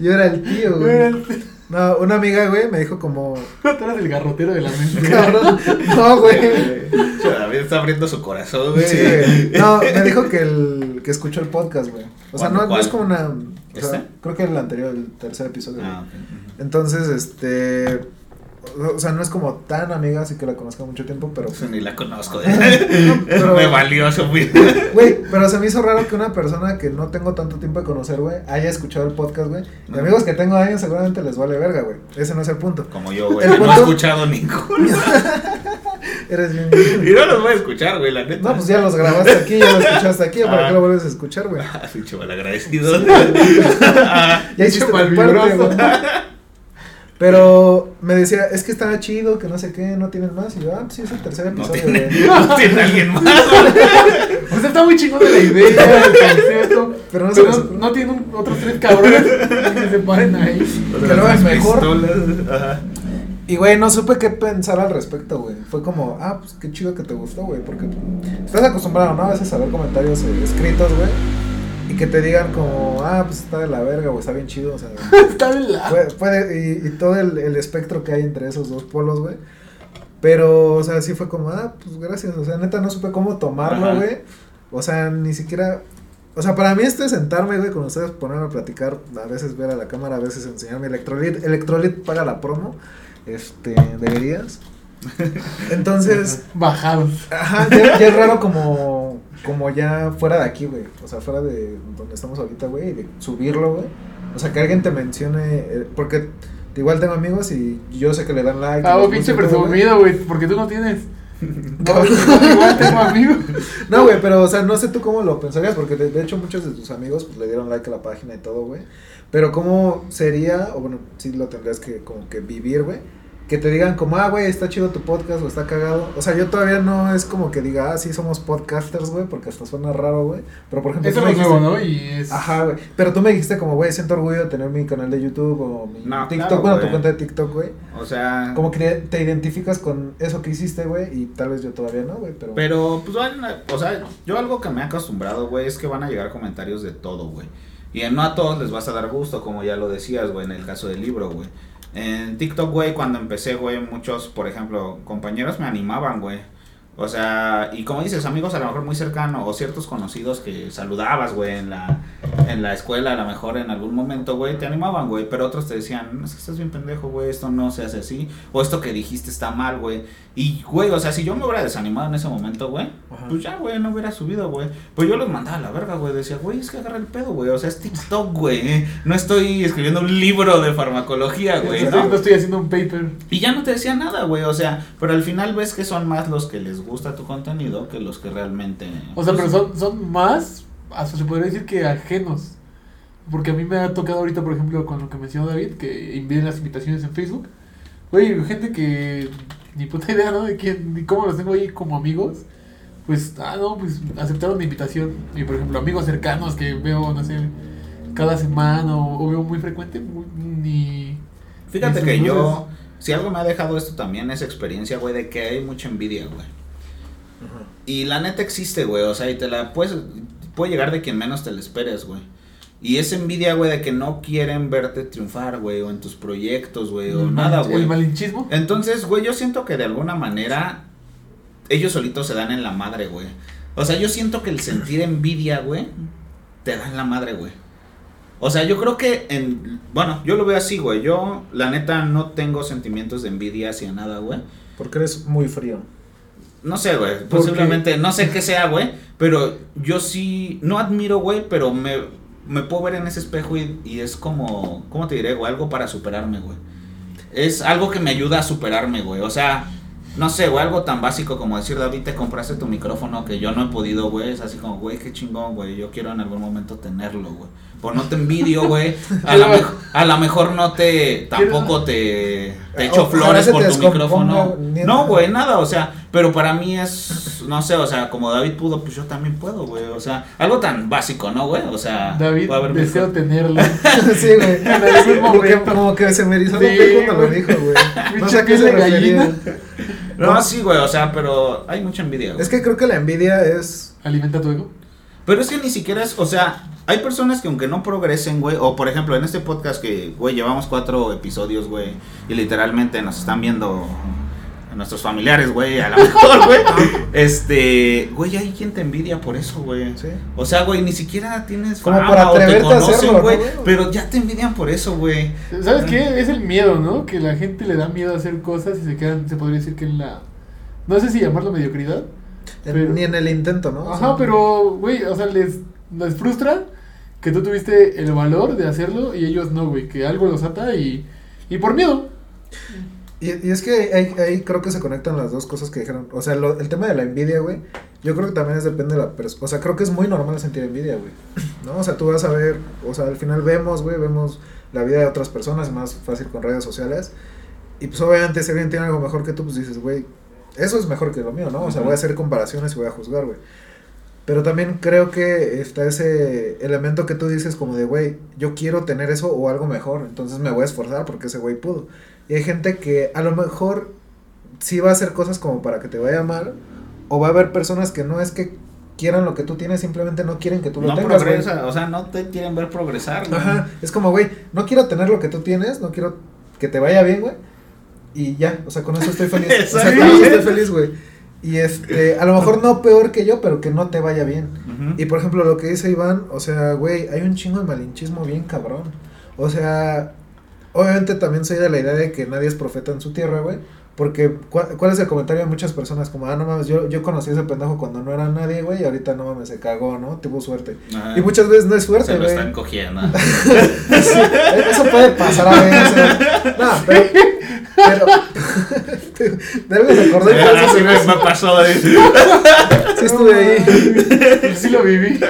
Yo era el tío, güey. No, una amiga, güey, me dijo como. Tú eras el garrotero de la mente. Cabrón. No, güey. David está abriendo su corazón, güey. Sí, güey. No, me dijo que el que escuchó el podcast, güey. O sea, no, es como una. O sea, ¿Este? creo que el anterior, el tercer episodio. Ah, ok. Entonces, este. O sea, no es como tan amiga, así que la conozco mucho tiempo, pero. Pues ni la conozco. pero- Me valió su vida. Güey, pero se me hizo raro que una persona que no tengo tanto tiempo de conocer, güey, haya escuchado el podcast, güey. Y No. amigos que tengo años seguramente les vale verga, güey. Ese no es el punto. Como yo, güey. No he punto- escuchado ninguno. Eres bien. Y no los voy a escuchar, güey, la neta. No, pues ya los grabaste aquí, ya los escuchaste aquí, ¿para Ah. qué lo vuelves a escuchar, güey? Ah, pinche malagradecido. Ah, Ya hiciste tu parte, güey. Pero me decía, es que estaba chido, que no sé qué, no tienen más. Y yo, ah, pues sí, es el tercer no, episodio, tiene, güey. no tiene alguien más. O sea, está muy chingón de la idea, el concepto. Pero no Pero no, no tiene un- otros tres cabrones que se paren ahí. Que lo hagas mejor. Ajá. Y, güey, no supe qué pensar al respecto, güey. Fue como, ah, pues qué chido que te gustó, güey. Porque estás acostumbrado, ¿no? A veces a ver comentarios eh, escritos, güey. Y que te digan como, ah, pues está de la verga, güey, está bien chido, o sea. Está bien la. puede, puede- y, y todo el, el espectro que hay entre esos dos polos, güey. Pero, o sea, sí fue como, ah, pues gracias. O sea, neta, no supe cómo tomarlo, güey. O sea, ni siquiera. O sea, para mí esto es sentarme, güey, con ustedes, ponerme a platicar, a veces ver a la cámara, a veces enseñarme Electrolit. Electrolit paga la promo. Este, deberías. Entonces, Bajados. ajá, ya, ya es raro como, como ya fuera de aquí, güey. O sea, fuera de donde estamos ahorita, güey, y de subirlo, güey. O sea, que alguien te mencione, eh, porque igual tengo amigos y yo sé que le dan like. Ah, pinche presumido, güey, porque tú no tienes. No, igual tengo amigos. No, güey, pero, o sea, no sé tú cómo lo pensarías, porque de, de hecho muchos de tus amigos pues, le dieron like a la página y todo, güey. Pero cómo sería, o bueno, sí lo tendrías que como que vivir, güey. Que te digan como, ah, güey, está chido tu podcast o está cagado. O sea, yo todavía no es como que diga, ah, sí somos podcasters, güey, porque hasta suena raro, güey. Pero por ejemplo, Eso es nuevo, ¿no? Y es. Ajá, güey. Pero tú me dijiste como, güey, siento orgullo de tener mi canal de YouTube o mi No, TikTok, claro, bueno, tu cuenta de TikTok, güey. O sea. Como que te identificas con eso que hiciste, güey, y tal vez yo todavía no, güey, pero... Pero, pues, van a- o sea, yo algo que me he acostumbrado, güey, es que van a llegar comentarios de todo, güey. Y no a todos les vas a dar gusto, como ya lo decías, güey, en el caso del libro, güey. En TikTok, güey, cuando empecé, güey, muchos, por ejemplo, compañeros me animaban, güey. O sea, y como dices, amigos a lo mejor muy cercanos o ciertos conocidos que saludabas, güey, en la, en la escuela, a lo mejor en algún momento, güey, te animaban, güey. Pero otros te decían, es que estás bien pendejo, güey, esto no se hace así. O esto que dijiste está mal, güey. Y, güey, o sea, si yo me hubiera desanimado en ese momento, güey, pues ya, güey, no hubiera subido, güey. Pues yo los mandaba a la verga, güey. Decía, güey, es que agarra el pedo, güey. O sea, es TikTok, güey. No estoy escribiendo un libro de farmacología, güey. ¿no? no estoy haciendo un paper. Y ya no te decía nada, güey. O sea, pero al final ves que son más los que les gusta tu contenido que los que realmente. O sea, pero pues, son, son más, hasta se podría decir que ajenos. Porque a mí me ha tocado ahorita, por ejemplo, con lo que mencionó David, que envíen las invitaciones en Facebook. Güey, gente que ni puta idea, ¿no? De quién, ni cómo los tengo ahí como amigos. Pues, ah, no, pues aceptaron mi invitación. Y por ejemplo, amigos cercanos que veo, no sé, cada semana o, o veo muy frecuente, muy- ni. Fíjate que yo. Si algo me ha dejado esto también es experiencia, güey, de que hay mucha envidia, güey. Ajá. Y la neta existe, güey. O sea, y te la puedes. Puede llegar de quien menos te la esperes, güey. Y esa envidia, güey, de que no quieren verte triunfar, güey, o en tus proyectos, güey, o nada, güey. El malinchismo. Entonces, güey, yo siento que de alguna manera ellos solitos se dan en la madre, güey. O sea, yo siento que el sentir envidia, güey, te da en la madre, güey. O sea, yo creo que en... Bueno, yo lo veo así, güey. Yo, la neta, no tengo sentimientos de envidia hacia nada, güey. Porque eres muy frío. No sé, güey. ¿Por Posiblemente, no sé qué sea, güey. Pero yo sí, no admiro, güey, pero me, me puedo ver en ese espejo y, y es como, ¿cómo te diré, güey? Algo para superarme, güey. Es algo que me ayuda a superarme, güey. O sea, no sé, güey, algo tan básico como decir, David, te compraste tu micrófono que yo no he podido, güey. Es así como, güey, qué chingón, güey. Yo quiero en algún momento tenerlo, güey. Por no te envidio, güey. A lo mejor, a lo mejor no te, tampoco te, te echo flores por tu micrófono. No, güey, nada, o sea, pero para mí es, no sé, o sea, como David pudo, pues yo también puedo, güey. O sea, algo tan básico, ¿no, güey? O sea, David, haber deseo cosas. tenerlo. sí, güey. Como que, como que se me erizó Sí, cuando lo dijo, güey. No sé qué se gallina. No, sí, güey, o sea, pero hay mucha envidia, güey. Es que creo que la envidia es... Alimenta tu ego. Pero es que ni siquiera es, o sea, hay personas que aunque no progresen, güey, o por ejemplo en este podcast que, güey, llevamos cuatro episodios, güey, y literalmente nos están viendo nuestros familiares, güey, a lo mejor, güey. este, güey, hay quien te envidia por eso, güey. Sí. O sea, güey, ni siquiera tienes Como fama por o te atreverte a conocen, hacerlo, ¿no, güey, pero ya te envidian por eso, güey. ¿Sabes qué? Es el miedo, ¿no? Que la gente le da miedo a hacer cosas y se quedan, se podría decir que en la... No sé si llamarlo mediocridad. En- Pero- Ni en el intento, ¿no? Ajá, pero, güey, o sea, les, les frustra que tú tuviste el valor de hacerlo y ellos no, güey, que algo los ata y, y por miedo. Y, y es que ahí, ahí creo que se conectan las dos cosas que dijeron. O sea, lo- el tema de la envidia, güey. Yo creo que también es depende de la persona. O sea, creo que es muy normal sentir envidia, güey. ¿No? O sea, tú vas a ver. O sea, al final vemos, güey. Vemos la vida de otras personas. Más fácil con redes sociales. Y pues obviamente, si alguien tiene algo mejor que tú, pues dices, güey. Eso es mejor que lo mío, ¿no? O sea, Ujú. voy a hacer comparaciones y voy a juzgar, güey. Pero también creo que está ese elemento que tú dices como de, güey, yo quiero tener eso o algo mejor, entonces me voy a esforzar porque ese güey pudo. Y hay gente que a lo mejor sí va a hacer cosas como para que te vaya mal, o va a haber personas que no es que quieran lo que tú tienes, simplemente no quieren que tú lo No tengas, progresa, o sea, no te quieren ver progresar, güey. Ajá, es como, güey, no quiero tener lo que tú tienes, no quiero que te vaya bien, güey. Y ya, o sea, con eso estoy feliz. o sea, con eso estoy feliz, güey. Y este, a lo mejor no peor que yo, pero que no te vaya bien. Y por ejemplo, lo que dice Iván, o sea, güey, hay un chingo de malinchismo bien cabrón. O sea, obviamente también soy de la idea de que nadie es profeta en su tierra, güey. Porque, ¿cuál, cuál es el comentario de muchas personas? Como, ah, no mames, yo, yo conocí a ese pendejo cuando no era nadie, güey, y ahorita no mames, se cagó, ¿no? Tuvo suerte. Y muchas veces no es se suerte, lo güey. están cogiendo. Sí, eso puede pasar a veces. No, pero. Pero. De algo se acordó y por eso Así se me, me pasó. de- Sí estuve ahí. Sí lo viví.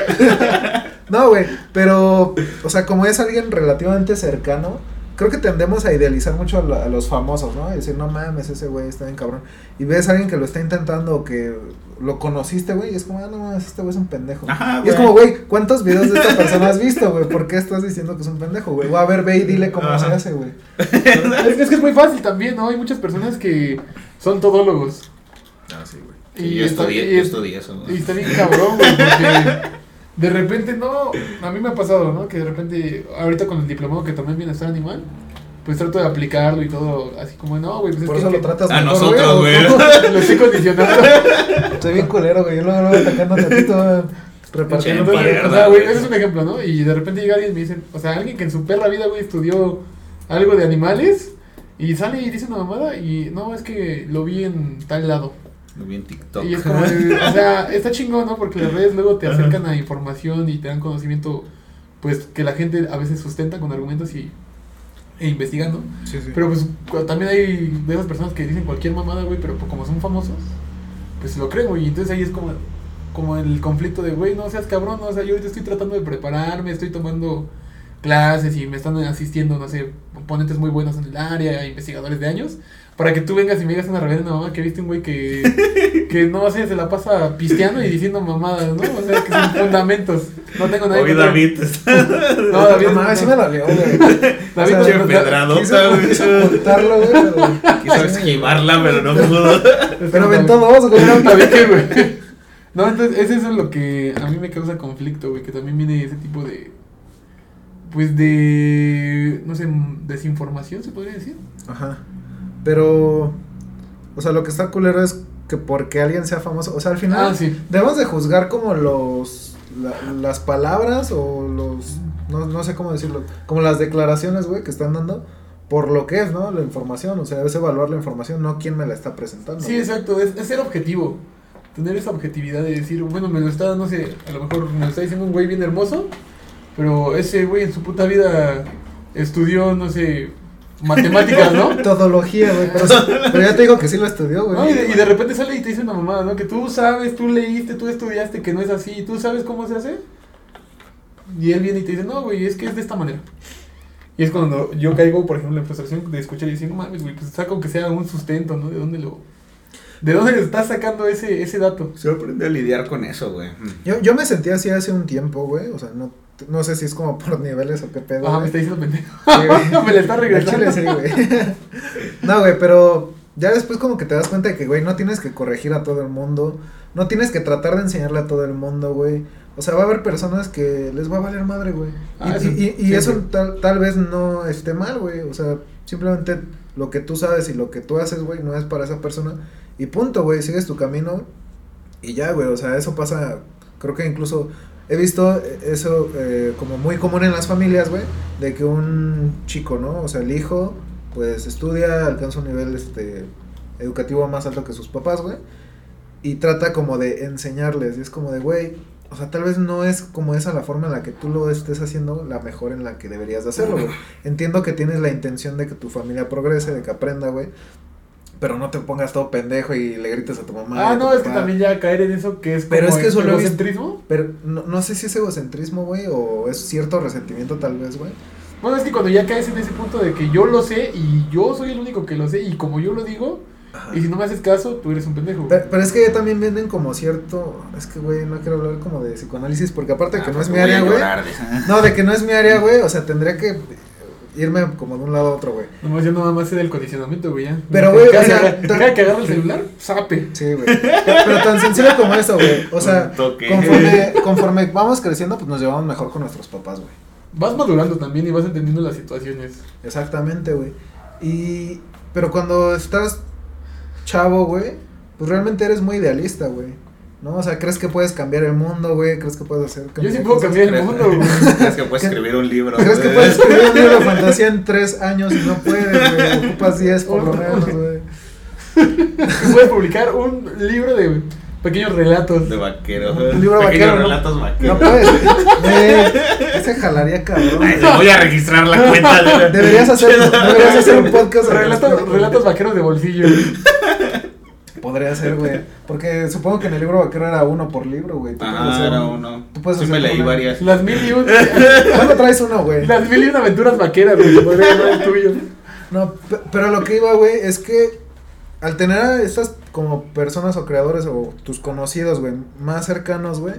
No, güey, pero, o sea, como es alguien relativamente cercano, creo que tendemos a idealizar mucho a, la- a los famosos, ¿no? Y decir, no mames, ese güey está bien cabrón. Y ves a alguien que lo está intentando o que lo conociste, güey, y es como, ah, no mames, este güey es un pendejo. Ajá, y es como, güey, ¿cuántos videos de esta persona has visto, güey? ¿Por qué estás diciendo que es un pendejo, güey? O a ver, ve y dile cómo Ajá. se hace, güey. Es, es que es muy fácil también, ¿no? Hay muchas personas que son todólogos. Ah, sí, güey. Sí, yo está- estudié, y yo es- estudié eso. güey. Y está bien cabrón, güey, porque de repente no, a mí me ha pasado, ¿no? Que de repente, ahorita con el diplomado que tomé en bienestar animal, pues trato de aplicarlo y todo, así como, no, güey, pues Por es eso que, lo tratas A mejor, nosotros, ¿o güey. lo estoy condicionando. Estoy bien culero, güey. Yo luego, luego atacando tantito, repartiendo. O sea, güey, güey. ese es un ejemplo, ¿no? Y de repente llega alguien y me dice, o sea, alguien que en su perra vida, güey, estudió algo de animales y sale y dice una mamada y no, es que lo vi en tal lado. Lo vi en TikTok. Y es como, de- o sea, está chingón, ¿no? Porque las redes luego te acercan a información y te dan conocimiento, pues, que la gente a veces sustenta con argumentos y, e investigando. Sí, sí. Pero pues también hay de esas personas que dicen cualquier mamada, güey, pero pues, como son famosos, pues lo creen, güey. Y entonces ahí es como, como el conflicto de, güey, no seas cabrón, ¿no? o sea, yo ahorita estoy tratando de prepararme, estoy tomando clases y me están asistiendo, no sé, ponentes muy buenos en el área, investigadores de años, para que tú vengas y me digas una reverenda mamá que viste un güey que, que no sé, se la pasa pisteando y diciendo mamadas, ¿no? O sea, que son fundamentos. No tengo nada Hoy David está. No, David. No, mames, sí me dolió, güey. David, O sea, no- pedradota, Quise, güey. pero- Quiso esquivarla, pero no pudo. Pero aventó dos, güey. Era un tabique, güey. No, entonces es eso lo que a mí me causa conflicto, güey, que también viene ese tipo de pues de no sé, desinformación se podría decir. Ajá. Pero, o sea, lo que está culero es que porque alguien sea famoso, o sea, al final Ah, sí. debemos de juzgar como los la- las palabras o los no, no sé cómo decirlo, como las declaraciones, güey, que están dando por lo que es, ¿no? La información, o sea, es evaluar la información, no quién me la está presentando. Sí, güey. exacto, es, es ser objetivo. Tener esa objetividad de decir, bueno, me lo está, no sé, a lo mejor me lo está diciendo un güey bien hermoso, pero ese güey en su puta vida estudió, no sé, matemáticas, ¿no? Todología, güey, pero, pero ya te digo que sí lo estudió, güey. No, y, de, y de repente sale y te dice una mamada, ¿no? Que tú sabes, tú leíste, tú estudiaste que no es así, tú sabes cómo se hace. Y él viene y te dice, no, güey, es que es de esta manera. Y es cuando yo caigo, por ejemplo, en frustración de escuchar y decir, no mames, güey, pues saca aunque sea un sustento, ¿no? ¿De dónde lo. ¿De dónde le estás sacando ese, ese dato? Se aprende a lidiar con eso, güey. Yo, yo me sentía así hace un tiempo, güey, o sea, no, no sé si es como por niveles o qué pedo. Ah, me está diciendo pendejo. Me le está regresando. sí, güey. No, güey, pero ya después como que te das cuenta de que, güey, no tienes que corregir a todo el mundo, no tienes que tratar de enseñarle a todo el mundo, güey. O sea, va a haber personas que les va a valer madre, güey. Y, Ah, eso y- y- y eso tal, tal vez no esté mal, güey. O sea, simplemente lo que tú sabes y lo que tú haces, güey, no es para esa persona. Y punto, güey, sigues tu camino y ya, güey. O sea, eso pasa, creo que incluso he visto eso eh, como muy común en las familias, güey. De que un chico, ¿no? O sea, el hijo, pues estudia, alcanza un nivel este, educativo más alto que sus papás, güey. Y trata como de enseñarles. Y es como de, güey, o sea, tal vez no es como esa la forma en la que tú lo estés haciendo la mejor en la que deberías de hacerlo, güey. Entiendo que tienes la intención de que tu familia progrese, de que aprenda, güey. Pero no te pongas todo pendejo y le grites a tu mamá. Ah, no, es que también ya caer en eso que es Pero como es que eso egocentrismo. Pero no, no sé si es egocentrismo, güey, o es cierto resentimiento tal vez, güey. Bueno, es que cuando ya caes en ese punto de que yo lo sé y yo soy el único que lo sé y como yo lo digo, y si no me haces caso, tú eres un pendejo. Pero, pero es que también venden como cierto, es que, güey, no quiero hablar como de psicoanálisis, porque aparte de que Ah, no es mi área, güey. No, de que no es mi área, güey, o sea, tendría que irme como de un lado a otro, güey. Nomás yo nada más sé del condicionamiento, güey, ya. Pero, güey, o sea, que- tan- que agarra el celular, sape. Sí, güey. Pero tan sencillo como eso, güey. O sea, conforme, conforme vamos creciendo, pues nos llevamos mejor con nuestros papás, güey. Vas madurando también y vas entendiendo las situaciones. Exactamente, güey. Y. Pero cuando estás chavo, güey, pues realmente eres muy idealista, güey. ¿No? O sea, crees que puedes cambiar el mundo, güey. Crees que puedes hacer. Yo sí puedo cambiar el ¿Crees- mundo, güey. ¿Crees que puedes ¿Qué- escribir un libro? ¿Crees que puedes escribir un libro de fantasía en tres años y no puedes, güey? Ocupas 10 por lo menos, güey. Puedes publicar un libro de pequeños relatos. De vaquero. Un libro Pequeños vaquero, ¿no? relatos No vaqueros. puedes. Güey, ese jalaría cabrón. Ay, voy a registrar la cuenta. de- Deberías hacer, deberías hacer un podcast de Relatos, relatos vaqueros de bolsillo. Podría ser, güey. Porque supongo que en el libro vaquero era uno por libro, güey. Hacer era un- uno. Tú puedes Sí hacer me leí una- varias. Las mil y un. ¿Cuándo traes uno, güey? Las mil y un aventuras vaqueras, güey. Podría llamar el tuyo. No, pe- pero lo que iba, güey, es que al tener a estas como personas o creadores o tus conocidos, güey, más cercanos, güey,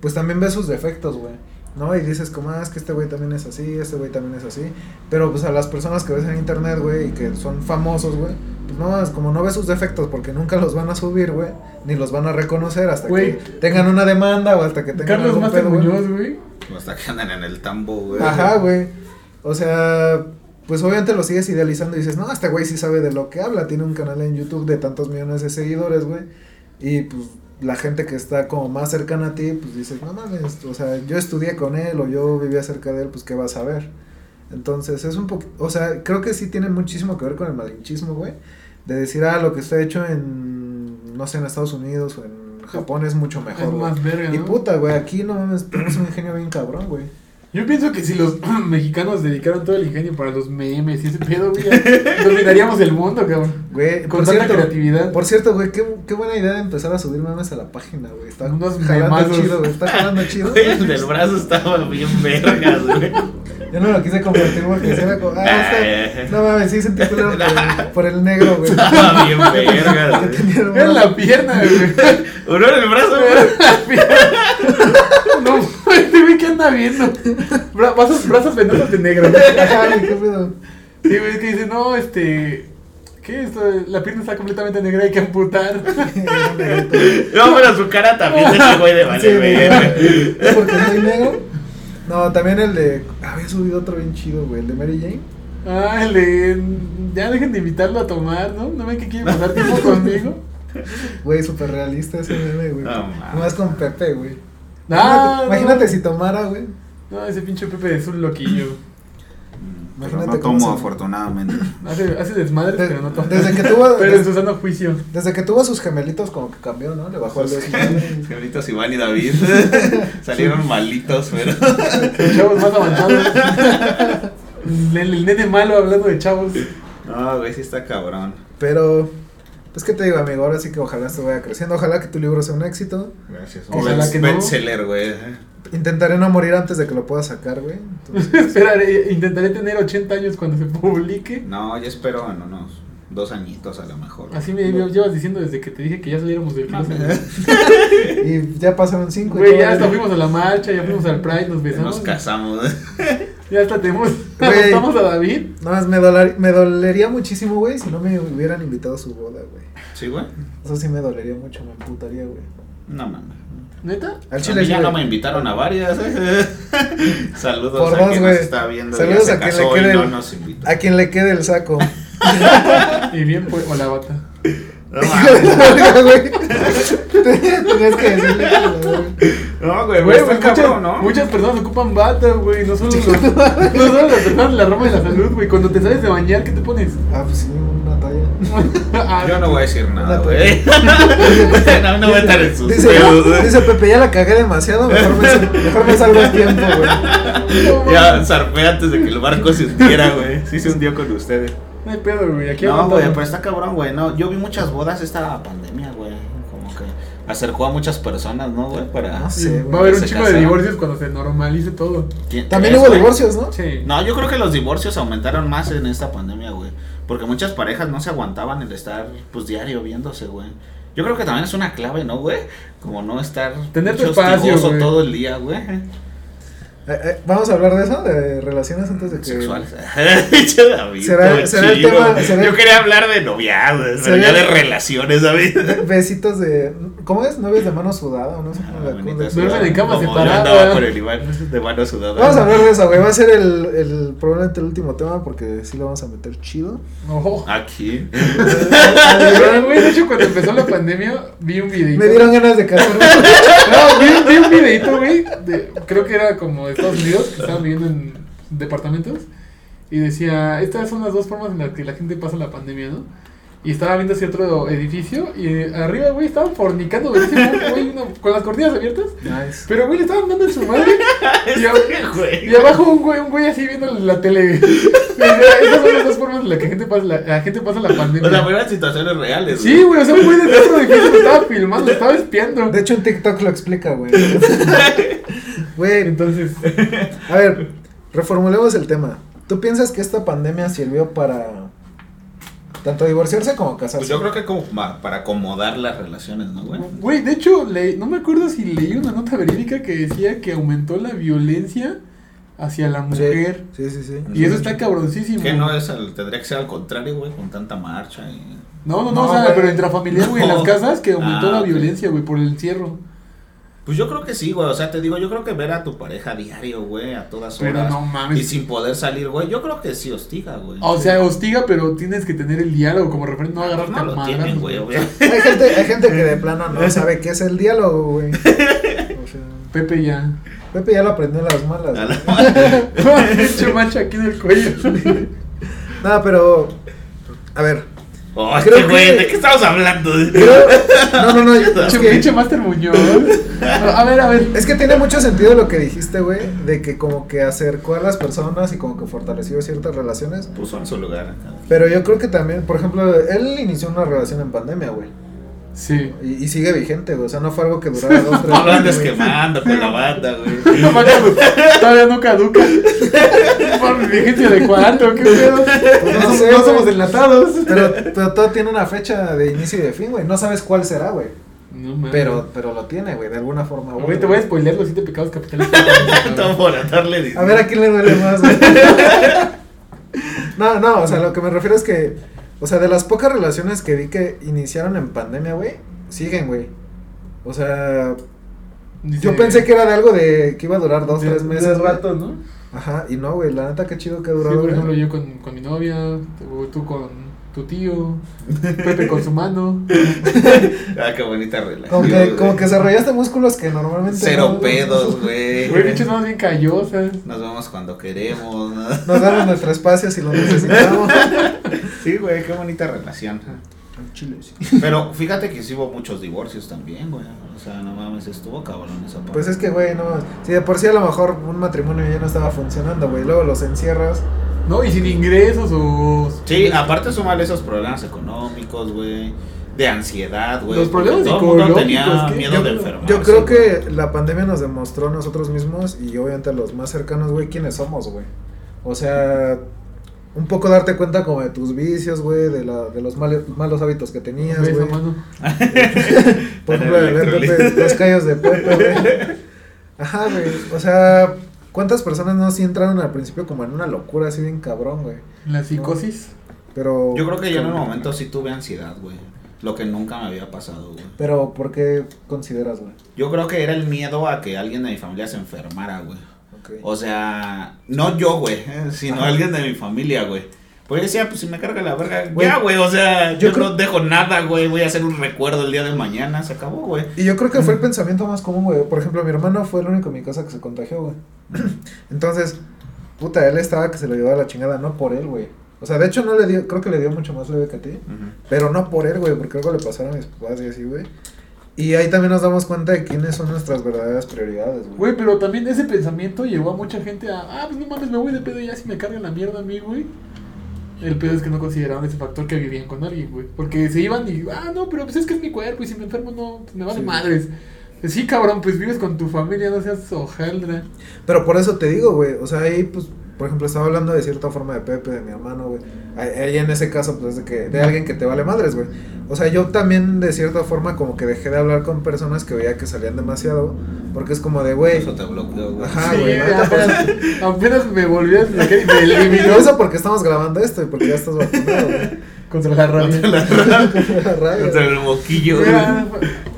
pues también ves sus defectos, güey. ¿No? Y dices como, ah, es que este güey también es así, este güey también es así. Pero pues a las personas que ves en internet, güey, y que son famosos, güey, pues no, es como no ves sus defectos porque nunca los van a subir, güey, ni los van a reconocer hasta que tengan una demanda o hasta que tengan Carlos algún pedo, güey. Hasta que andan en el tambo, güey. Ajá, güey. O sea, pues obviamente lo sigues idealizando y dices, no, este güey sí sabe de lo que habla. Tiene un canal en YouTube de tantos millones de seguidores, güey. Y pues la gente que está como más cercana a ti, pues dices, no mames, o sea, yo estudié con él o yo vivía cerca de él, pues qué vas a ver. Entonces es un poco, o sea, creo que sí tiene muchísimo que ver con el malinchismo, güey. De decir, ah, lo que está hecho en, no sé, en Estados Unidos o en Japón es mucho mejor. Es güey. más verga, Y puta, güey, aquí no mames, tenemos un ingenio bien cabrón, güey. Yo pienso que si los mexicanos dedicaran todo el ingenio para los memes y ese pedo, güey, dominaríamos el mundo, cabrón. Güey, Con por tanta cierto, creatividad. Por cierto, güey, qué, qué buena idea de empezar a subir memes a la página, güey. Está Unos jalando memazos. chido, güey. Está jalando chido. Güey, el del brazo estaba bien vergas, güey. Yo no lo quise compartir porque si era como, ah, Ay. está, no mames, sí sentí culero por, el- por el negro, güey. Estaba bien vergas, Que güey. En brazo. la pierna, güey. Uno en el brazo, güey. No, este güey que anda viendo. Bra- brazos, brazos vendados de negro. Ajá, güey, qué pedo. Sí, güey, es que dice, no, este. ¿Qué? Esto, la pierna está completamente negra, hay que amputar. No, pero su cara también ese güey de Sí, vale, güey. güey. ¿Es porque soy negro? No, también el de. Había subido otro bien chido, güey. El de Mary Jane. Ah, el de. Ya dejen de invitarlo a tomar, ¿no? ¿No ven que quiere pasar tiempo conmigo? Güey, súper realista ese meme, güey. No. Más con Pepe, güey. Imagínate, no. imagínate si tomara, güey. No, ese pinche Pepe es un loquillo. Pero no cómo tomo, se- afortunadamente. Hace, hace desmadres, De- pero no toma. desde que tuvo- Pero en su sano juicio. Desde que tuvo a sus gemelitos, como que cambió, ¿no? Le bajó el desmadre. Señoritos Iván y David salieron malitos, pero. Los chavos más avanzados. El, el nene malo hablando de chavos. No, güey, sí está cabrón. Pero, pues, ¿qué te digo, amigo? Ahora sí que ojalá esto vaya creciendo. Ojalá que tu libro sea un éxito. Gracias. Ojalá Un que no. bestseller, güey. Intentaré no morir antes de que lo pueda sacar, güey. Esperaré, intentaré tener 80 años cuando se publique. No, yo espero en unos dos añitos a lo mejor. Así me llevas diciendo desde que te dije que ya saliéramos del güey. y ya pasaron cinco. y Güey, ya hasta fuimos a la marcha, ya fuimos al Pride, nos besamos. Nos casamos. Ya hasta tenemos. Adoptamos a David. No, más me, me dolería muchísimo, güey, si no me hubieran invitado a su boda, güey. ¿Sí, güey? Eso sí me dolería mucho, me emputaría, güey. No mames. ¿Neta? Al A chile mí sí, ya no güey. me invitaron a varias. ¿eh? Saludos Por a dos, quien güey. nos está viendo. Saludos a quien le quede no el- nos invitó. A quien le quede el saco. Y bien, pues, o la bata. No, mames. güey. Tenías que decirle. No, güey, Güey, está pues, muchas, cabrón, ¿no? muchas personas ocupan bata, güey. No solo, los, no solo las personas de la rama de la salud, güey. Cuando te sales de bañar, ¿qué te pones? Ah, pues sí, una Yo no voy a decir nada, güey. no, no voy a estar en sus Dice, pedos, dice Pepe, ya la cagué demasiado, mejor me, mejor me salgo a tiempo, güey. Ya zarpé antes de que el barco se hundiera, güey. Sí se hundió con ustedes. No hay pedo, güey. Aquí No, güey, pero está cabrón, güey. No, yo vi muchas bodas esta pandemia, güey. Como que acercó a muchas personas, ¿no, güey? Para. No sé, Va a haber un Se chingo de divorcios cuando se normalice todo. ¿Quién- También hubo divorcios, ¿no? Sí. No, yo creo que los divorcios aumentaron más en esta pandemia, güey. Porque muchas parejas no se aguantaban el estar, pues, diario viéndose, güey. Yo creo que también es una clave, ¿no, güey? Como no estar Tener tu mucho espacio, hostigoso güey. todo el día, güey. Eh, eh, Vamos a hablar de eso, de relaciones antes de que. Sexuales. Será- será el tema- será- Yo quería hablar de noviazgos, pero Será- ya de relaciones, David. Be- Besitos de. ¿Cómo es? ¿Novios de mano sudada? No sé cómo la- Ah, cómo la- Duermen en cama separada. andaba con el Iván de mano sudada. Vamos a hablar de eso, güey. Va a ser el, el probablemente el último tema porque sí lo vamos a meter chido. Ojo. Aquí. Güey, de hecho, cuando empezó la pandemia, vi un videito. Me dieron ganas de casarme. No, vi, vi un videito, güey. de- Creo que era como Estados Unidos, que estaban viviendo en departamentos. Y decía, estas son las dos formas en las que la gente pasa la pandemia, ¿no? Y estaba viendo hacia otro edificio y eh, arriba, güey, estaban fornicando, güey, uno- con las cortinas abiertas. nice. Pero, güey, le estaban dando en su madre. Y, ab- y abajo un güey, un güey así viendo la tele. Esas son las dos formas en las que la gente pasa la, la, gente pasa la pandemia. O sea, fueron situaciones reales. Sí, güey, o sea, un güey de otro edificio me estaba filmando, me estaba espiando. De hecho, en TikTok lo explica, güey. Güey, Entonces, a ver, reformulemos el tema. ¿Tú piensas que esta pandemia sirvió para tanto divorciarse como casarse? Pues yo creo que como para acomodar las relaciones, ¿no, güey? güey, de hecho, le, no me acuerdo si leí una nota verídica que decía que aumentó la violencia hacia la mujer. Sí, sí, sí. Y eso está cabroncísimo. Que no es al- tendría que ser al contrario, güey, con tanta marcha y... No, no, no, No, o sea, güey. pero intrafamiliar, güey, en las casas que aumentó Ah, la ok. violencia, güey, por el encierro. Pues yo creo que sí, güey, o sea, te digo, yo creo que ver a tu pareja diario, güey, a todas Pero horas no mames. y sin poder salir, güey, yo creo que sí hostiga, güey. O sea, hostiga, pero tienes que tener el diálogo como referente, no agarrarte no a lo tienen, güey, güey. obviamente. Hay gente, hay gente que de plano no sabe qué es el diálogo, güey. O sea, Pepe ya. Pepe ya lo aprendió en las malas. A la- Pinche mancha aquí en el cuello. Nada, pero. A ver. Oh, Creo este güey, que- ¿de qué estamos hablando? creo- No, no, no. Pinche Master Muñoz. A ver, a ver. es que tiene mucho sentido lo que dijiste, güey. De que como que acercó a las personas y como que fortaleció ciertas relaciones. Puso en su lugar. Pero yo creo que también, por ejemplo, él inició una relación en pandemia, güey. Sí. Y, y sigue vigente, güey. O sea, no fue algo que durara dos, tres No lo andes quemando con la banda, güey. No mames, todavía no caduca. Por mi vigencia de cuarto, qué pedo. Pues no no, sé, no güey. somos enlatados. Pero, pero todo tiene una fecha de inicio y de fin, güey. No sabes cuál será, güey. No mames. Pero, pero lo tiene, güey, de alguna forma. u Güey, te voy a spoilear los siete pecados capitales. A ver a quién le duele más, güey. No, no, o sea, lo que me refiero es que, o sea, de las pocas relaciones que vi que iniciaron en pandemia, güey, siguen, güey. O sea, Dice- yo pensé que era de algo de que iba a durar dos, de- tres de meses, güey. rato, ¿no? Ajá, y no, güey, la neta, qué chido que ha Sí, durado, por ejemplo, güey. yo con, con mi novia, tú, tú con tu tío, Pepe con su mano. Ah, qué bonita relación. Como que, como que desarrollaste músculos que normalmente Cero no- pedos, güey. Güey, pinches manos bien callosas. Nos vemos cuando queremos, ¿no? Nos damos nuestro espacio si lo necesitamos. Sí, güey, qué bonita relación. Chile, sí. Pero fíjate que sí hubo muchos divorcios también, güey. O sea, no mames, estuvo cabrón esa parte. Pues es que, güey, no. Si de por sí a lo mejor un matrimonio ya no estaba funcionando, güey. Luego los encierras. No, y sin ingresos o. Sí, aparte sumarle esos problemas económicos, güey. De ansiedad, güey. Los problemas mundo tenía psicológicos, ¿qué? miedo Yo, de enfermarse. yo creo que la pandemia nos demostró a nosotros mismos y obviamente a los más cercanos, güey, quiénes somos, güey. O sea, un poco darte cuenta como de tus vicios, güey, de, la, de los malos hábitos que tenías, güey. Por ejemplo, los callos de Pepe, güey. Ajá, güey. O sea, ¿cuántas personas no sí entraron al principio como en una locura así bien cabrón, güey? La psicosis. Pero. Yo creo que yo en un momento sí tuve ansiedad, güey. Lo que nunca me había pasado, güey. Pero, ¿por qué consideras, güey? Yo creo que era el miedo a que alguien de mi familia se enfermara, güey. Ok. O sea, no yo, güey, sino Ajá. alguien de mi familia, güey. Pues yo decía, pues si me carga la verga, Güey, ya, güey, o sea, yo yo, creo- no dejo nada, güey, voy a hacer un recuerdo el día de mañana, se acabó, güey. Y yo creo que fue el pensamiento más común, güey. Por ejemplo, mi hermano fue el único en mi casa que se contagió, güey. Entonces, puta, él estaba que se lo llevaba a la chingada, no por él, güey. O sea, de hecho no le dio, creo que le dio mucho más leve que a ti. Pero no por él, güey, porque algo le pasaron a mis papás y así, güey. Y ahí también nos damos cuenta de quiénes son nuestras verdaderas prioridades, güey. Güey, pero también ese pensamiento llevó a mucha gente a. Ah, pues no mames, me voy de pedo ya si me cargan la mierda a mí, güey. El pedo es que no consideraban ese factor que vivían con alguien, güey. Porque se iban y. Ah, no, pero pues es que es mi cuerpo y si me enfermo no, pues me vale Sí. madres. Sí, cabrón, pues vives con tu familia, no seas hojaldra. Pero por eso te digo, güey. O sea, ahí, pues, por ejemplo, estaba hablando de cierta forma de Pepe, de mi hermano, güey. Ahí en ese caso, pues, de que de alguien que te vale madres, güey. O sea, yo también, de cierta forma, como que dejé de hablar con personas que veía que salían demasiado. Porque es como de, güey. Eso te bloqueó, güey. Ajá, sí, güey, apenas, apenas me volví a y me eliminó eso porque estamos grabando esto y porque ya estás vacunado, güey. contra la rabia. Contra la- La radio. Contra el moquillo,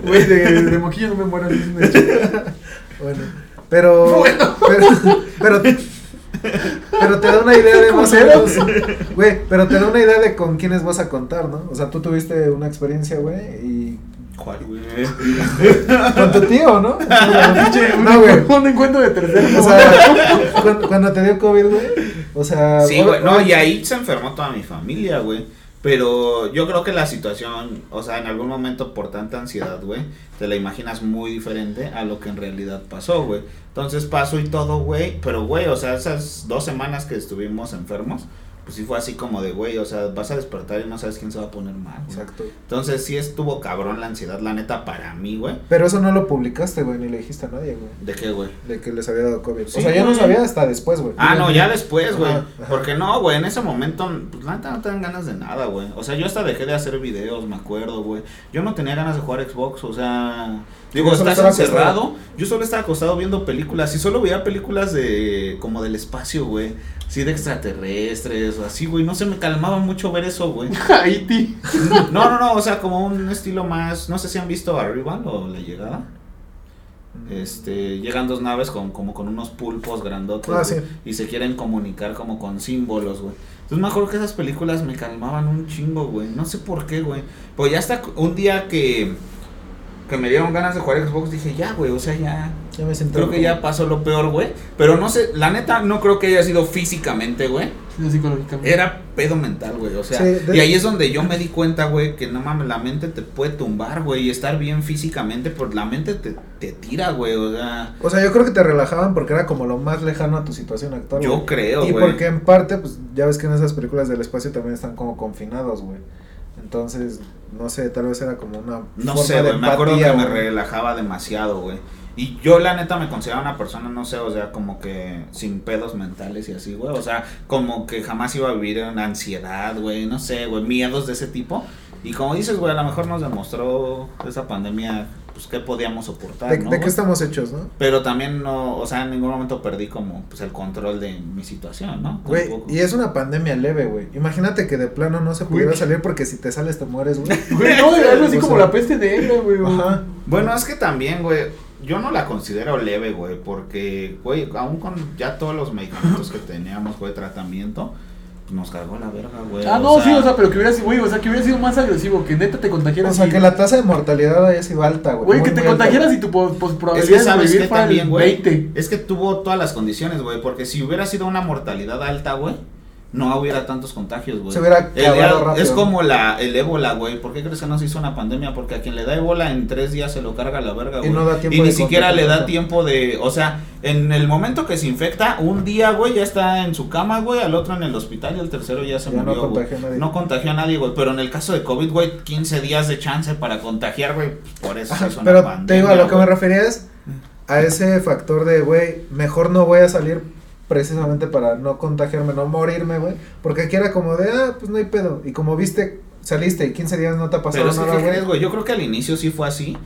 güey. De, de moquillo no me muero. Bueno, pero. Bueno. Pero, pero, pero te da una idea de más o menos. Güey, pero te da una idea de con quiénes vas a contar, ¿no? O sea, tú tuviste una experiencia, güey, y. ¿Cuál, güey? Con tu tío, ¿no? No, güey. un encuentro de tercero. O sea, cuando, cuando te dio COVID, güey. O sea. Sí, güey, no, y ahí se enfermó toda mi familia, güey. Pero yo creo que la situación, o sea, en algún momento por tanta ansiedad, güey, te la imaginas muy diferente a lo que en realidad pasó, güey. Entonces pasó y todo, güey, pero, güey, o sea, esas dos semanas que estuvimos enfermos, pues sí fue así como de, güey, o sea, vas a despertar y no sabes quién se va a poner mal. güey. Exacto. Entonces sí estuvo cabrón la ansiedad, la neta, para mí, güey. Pero eso no lo publicaste, güey, ni le dijiste a nadie, güey. ¿De qué, güey? De que les había dado COVID. Sí, o sea, yo no sabía hasta después, güey. Ah, no, ya después, güey. Ajá, ajá. Porque no, güey, en ese momento, pues la neta no te dan ganas de nada, güey. O sea, yo hasta dejé de hacer videos, me acuerdo, güey. Yo no tenía ganas de jugar Xbox, o sea. Digo, estás encerrado. acostado. Yo solo estaba acostado viendo películas. Y solo veía películas de. como del espacio, güey. Sí, de extraterrestres o así, güey. No sé, me calmaba mucho ver eso, güey. Haití. No, no, no, o sea, como un estilo más. No sé si han visto Arrival o La Llegada. Este, llegan dos naves con, como con unos pulpos grandotes Ah, güey, sí. y se quieren comunicar como con símbolos, güey. Entonces me acuerdo que esas películas me calmaban un chingo, güey. No sé por qué, güey. Pues ya hasta un día que, que me dieron ganas de jugar Xbox, dije, ya, güey, o sea, ya. Ya me siento. Creo que ya pasó lo peor, güey. Pero no sé, la neta, no creo que haya sido físicamente, güey. Sí, psicológicamente. Era pedo mental, güey. O sea, Sí, de- y ahí es donde yo me di cuenta, güey, que no mames, la mente te puede tumbar, güey, y estar bien físicamente, pero la mente te, te tira, güey. O sea, O sea, yo creo que te relajaban porque era como lo más lejano a tu situación actual. yo güey. creo, Y güey. porque en parte, pues ya ves que en esas películas del espacio también están como confinados, güey. Entonces, no sé, tal vez era como una. No forma sé, güey, me acuerdo que me relajaba demasiado, güey. Y yo, la neta, me consideraba una persona, no sé, o sea, como que sin pedos mentales y así, güey. O sea, como que jamás iba a vivir en ansiedad, güey, no sé, güey, miedos de ese tipo. Y como dices, güey, a lo mejor nos demostró esa pandemia, pues, qué podíamos soportar, ¿De, ¿no, de qué estamos hechos, no? Pero también no, o sea, en ningún momento perdí como pues el control de mi situación, ¿no? Güey, y es una pandemia leve, güey. Imagínate que de plano no se pudiera salir porque si te sales te mueres, güey. Güey, no, era algo así O como sea, la peste negra, güey. Ajá. Bueno, es que también, güey, yo no la considero leve, güey, porque, güey, aún con ya todos los medicamentos que teníamos, güey, tratamiento, pues nos cargó la verga, güey. Ah, no, sí, o sea, pero que hubiera sido, güey, o sea, que hubiera sido más agresivo, que neta te contagiaras. O sea, y- que la tasa de mortalidad haya sido alta, güey. Güey, que te contagiaras y tu pos- pos- Es probabilidad que sabes de vivir fuera también, güey, 20. es que tuvo todas las condiciones, güey, porque si hubiera sido una mortalidad alta, güey, no hubiera tantos contagios, güey. Se hubiera El rápido. es como la, el ébola, güey. ¿Por qué crees que no se hizo una pandemia? Porque a quien le da ébola en tres días se lo carga la verga, Y güey. no da tiempo Y ni siquiera le da tiempo de. O sea, en el momento que se infecta, un día, güey, ya está en su cama, güey. Al otro en el hospital y el tercero ya se Ya no murió, güey. a nadie. No contagió a nadie, güey. Pero en el caso de COVID, güey, 15 días de chance para contagiar, güey. por eso se Ajá, hizo pero una pandemia. te digo, a lo que me güey. refería es a ese factor de, güey, mejor no voy a salir precisamente para no contagiarme, no morirme, güey. Porque aquí era como de, ah, pues no hay pedo. Y como viste, saliste y 15 días no te ha pasado Pero nada, ¿qué crees, güey. güey? Yo creo que al inicio sí fue así.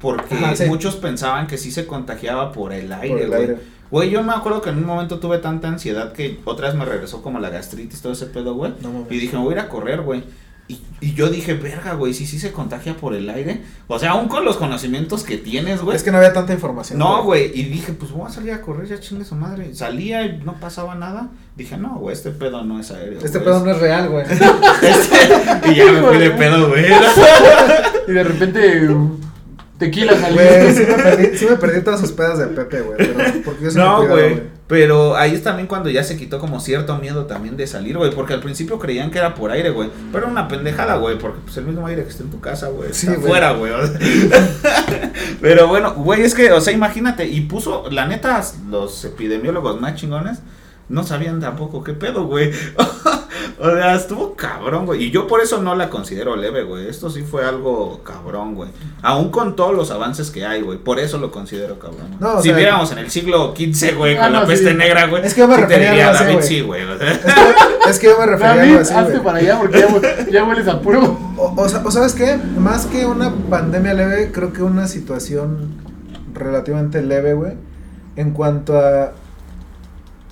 Porque Ajá, sí. muchos pensaban que sí se contagiaba por el Por aire, el güey. aire. Güey, yo me acuerdo que en un momento tuve tanta ansiedad que otra vez me regresó como la gastritis, todo ese pedo, güey. No. Y dije, me voy a ir a correr, güey. Y, y yo dije, verga, güey, si sí se contagia por el aire. O sea, aún con los conocimientos que tienes, güey. Es que no había tanta información. No, güey, y dije, pues voy a salir a correr, ya chingue su madre. Salía y no pasaba nada. Dije, no, güey, este pedo no es aéreo. Este güey, pedo no es real, güey. Este- y ya me fui de pedo, güey. Y de repente, tequila salió. Güey, sí me perdí, sí me perdí todas sus pedas de Pepe, güey. Pero porque yo No, güey. Pero ahí es también cuando ya se quitó como cierto miedo también de salir, güey. Porque al principio creían que era por aire, güey. Pero era una pendejada, güey. Porque pues el mismo aire que está en tu casa, güey. Sí, está güey. afuera, güey. o sea. Pero bueno, güey, es que, o sea, imagínate. Y puso, la neta, los epidemiólogos más chingones no sabían tampoco qué pedo, güey. o sea, estuvo cabrón, güey. Y yo por eso no la considero leve, güey. Esto sí fue algo cabrón, güey. Aún con todos los avances que hay, güey. Por eso lo considero cabrón. No, si sea- viéramos en el siglo XV, güey, con Ah, la no, peste sí. negra, güey. Es que yo me sí te refería a algo así, David, sí, güey. o sea. Es que, es que yo me refería a algo David, así, hazte para allá porque ya, ya hueles a puro. O, o, o sabes qué, más que una pandemia leve, creo que una situación relativamente leve, güey, en cuanto a...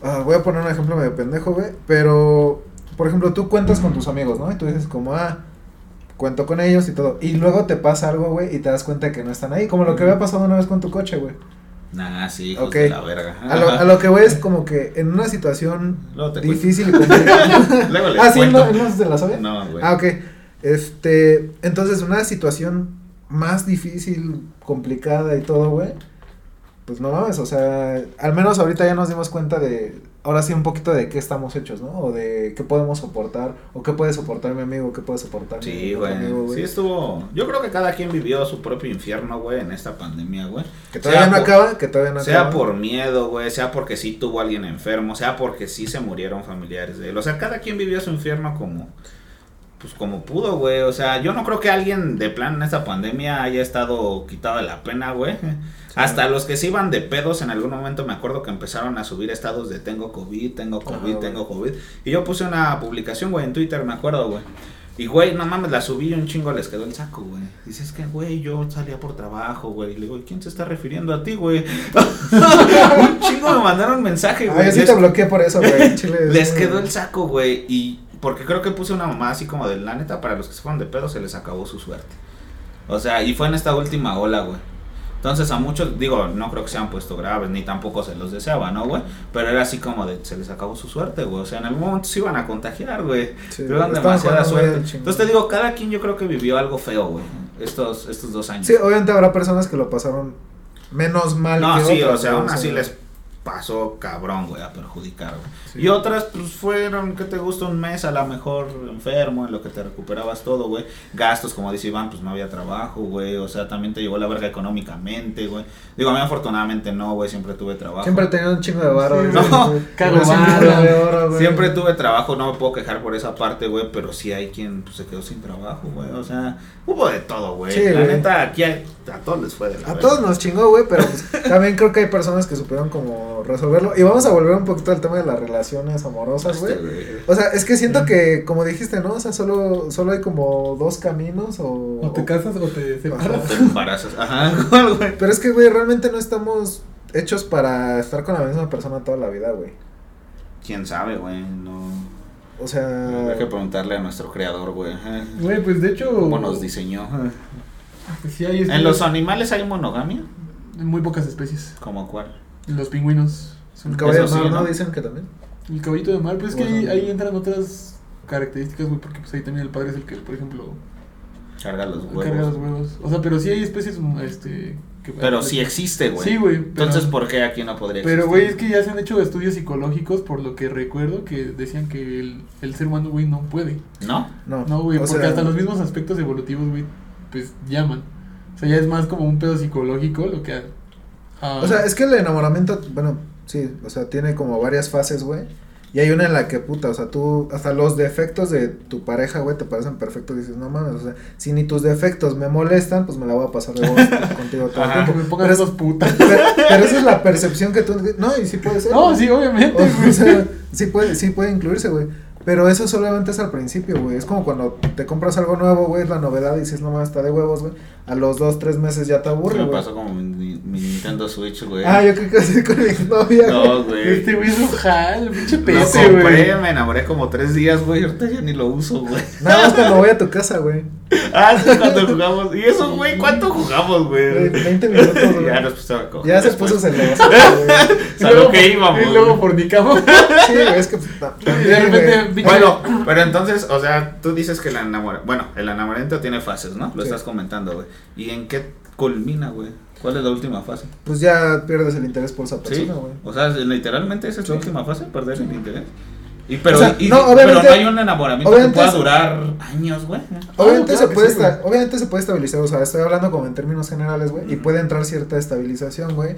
ah, voy a poner un ejemplo medio pendejo, güey, pero, por ejemplo, tú cuentas con tus amigos, ¿no? Y tú dices como, ah, cuento con ellos y todo. Y luego te pasa algo, güey, y te das cuenta que no están ahí, como lo que había pasado una vez con tu coche, güey. Nah, sí, hijos Ok. de la verga. A lo, a lo que voy es como que en una situación difícil y complicada. Luego les ah, sí, no, no se la sabía. No, güey. Ah, ok. Este, entonces una situación más difícil, complicada y todo, güey. Pues no mames, o sea, al menos ahorita ya nos dimos cuenta de, ahora sí un poquito de qué estamos hechos, ¿no? O de qué podemos soportar, o qué puede soportar mi amigo, qué puede soportar mi Sí, otro güey. amigo, Sí estuvo. Yo creo que cada quien vivió su propio infierno, güey, en esta pandemia, güey. Que todavía Sea no por- acaba, que todavía no Sea acaba. por miedo, güey, sea porque sí tuvo alguien enfermo, sea porque sí se murieron familiares de él. O sea, cada quien vivió su infierno como, pues como pudo, güey. O sea, yo no creo que alguien de plan en esta pandemia haya estado quitado de la pena, güey. Hasta los que se iban de pedos en algún momento me acuerdo que empezaron a subir estados de tengo COVID, tengo COVID, Ajá, güey. tengo COVID. Y yo puse una publicación, güey, en Twitter, me acuerdo, güey. Y, güey, no mames, la subí y un chingo les quedó el saco, güey. Dices que, güey, yo salía por trabajo, güey. Y le digo, ¿y quién se está refiriendo a ti, güey? un chingo me mandaron mensaje, Ah, güey. yo sí Les- te bloqueé por eso, güey. Chile, les quedó el saco, güey. Y porque creo que puse una mamá así como de la neta, para los que se fueron de pedo se les acabó su suerte. O sea, y fue en esta última ola, güey. Entonces a muchos, digo, no creo que se han puesto graves, ni tampoco se los deseaba, ¿no, güey? Pero era así como de, se les acabó su suerte, güey. O sea, en algún momento se iban a contagiar, güey. Sí, Tuvieron estaban demasiada suerte. Entonces te digo, cada quien yo creo que vivió algo feo, güey. Estos, estos dos años. Sí, obviamente habrá personas que lo pasaron menos mal No, que sí, otras, o sea, aún así les pasó cabrón, güey, a perjudicar, güey. Sí. Y otras, pues fueron, ¿qué te gusta? Un mes a lo mejor enfermo, en lo que te recuperabas todo, güey. Gastos, como dice Iván, pues no había trabajo, güey. O sea, también te llevó la verga económicamente, güey. Digo, a mí afortunadamente no, güey, siempre tuve trabajo. Siempre tenía un chingo de barro. Sí, güey. no, de oro, güey. Siempre tuve trabajo, no me puedo quejar por esa parte, güey, pero sí hay quien pues, se quedó sin trabajo, güey. O sea, hubo de todo, güey. Sí, la güey. neta, aquí hay- a todos les fue de la A verga. todos nos chingó, güey, pero pues, también creo que hay personas que supieron como resolverlo. Y vamos a volver un poquito al tema de las relaciones amorosas, güey. Este. O sea, es que siento que, como dijiste, ¿no? O sea, solo, solo hay como dos caminos o... O te casas o te separas. Te embarazas. Ajá. Pero es que, güey, realmente no estamos hechos para estar con la misma persona toda la vida, güey. Quién sabe, güey. No. O sea... Hay que preguntarle a nuestro creador, güey. Güey, pues de hecho. ¿Cómo nos diseñó? sí hay ¿En especies- los animales hay monogamia? en muy pocas especies. ¿Como cuál? Los pingüinos. Son El caballo de sí, mar, ¿no? ¿no? Dicen que también. El caballito de mar, pues es que ahí, ahí entran otras características, güey, porque pues ahí también el padre es el que, por ejemplo, Carga los huevos. carga los huevos. O sea, pero sí hay especies, este... Que, Pero sí existe, güey. Sí, güey. Entonces, ¿por qué aquí no podría existir? Pero, güey, es que ya se han hecho estudios psicológicos, por lo que recuerdo, que decían que el, el ser humano, güey, no puede. ¿No? No, No, güey, porque sea, hasta los mismos aspectos evolutivos, güey, pues llaman. O sea, ya es más como un pedo psicológico lo que... ah, O sea, es que el enamoramiento, bueno, sí, o sea, tiene como varias fases, güey. Y hay una en la que, puta, o sea, tú, hasta los defectos de tu pareja, güey, te parecen perfectos. Dices, no mames, o sea, si ni tus defectos me molestan, pues me la voy a pasar de voz contigo todo el Ajá. tiempo. que me es- esos putas. pero, pero esa es la percepción que tú. No, y sí puede ser. No, güey. sí, obviamente, O, sea, sí puede, sí puede incluirse, güey. Pero eso solamente es al principio, güey. Es como cuando te compras algo nuevo, güey, es la novedad y dices, no más, está de huevos, güey. A los dos, tres meses ya te aburre, me güey. pasó como mi, mi Nintendo Switch, güey. Ah, yo creo que así con mi novia. No, güey. Este güey es un jal, pinche Lo pese, compré, güey. me enamoré como tres días, güey. Ahorita ya ni lo uso, güey. Nada más cuando voy a tu casa, güey. Ah, sí, cuando jugamos. ¿Y eso, güey? ¿Cuánto jugamos, Güey, güey? 20 minutos, güey. Ya nos pusimos a coger Ya se después. puso celoso, güey. Lo que íbamos, Y luego fornicamos. Sí, güey, es que. pues, Y también, de repente, Bueno, pero entonces, o sea, tú dices que el enamoramiento, bueno, el enamoramiento tiene fases, ¿no? Lo Sí. estás comentando, güey. ¿Y en qué culmina, güey? ¿Cuál es la última fase? Pues ya pierdes el interés por esa persona, güey. o sea, literalmente esa es la última fase, perder el interés. Y pero, O sea, y- no, pero obviamente- no hay un enamoramiento que pueda es- durar años, güey. Obviamente, claro se puede sí, obviamente se puede estabilizar, o sea, estoy hablando como en términos generales, güey, y puede entrar cierta estabilización, güey.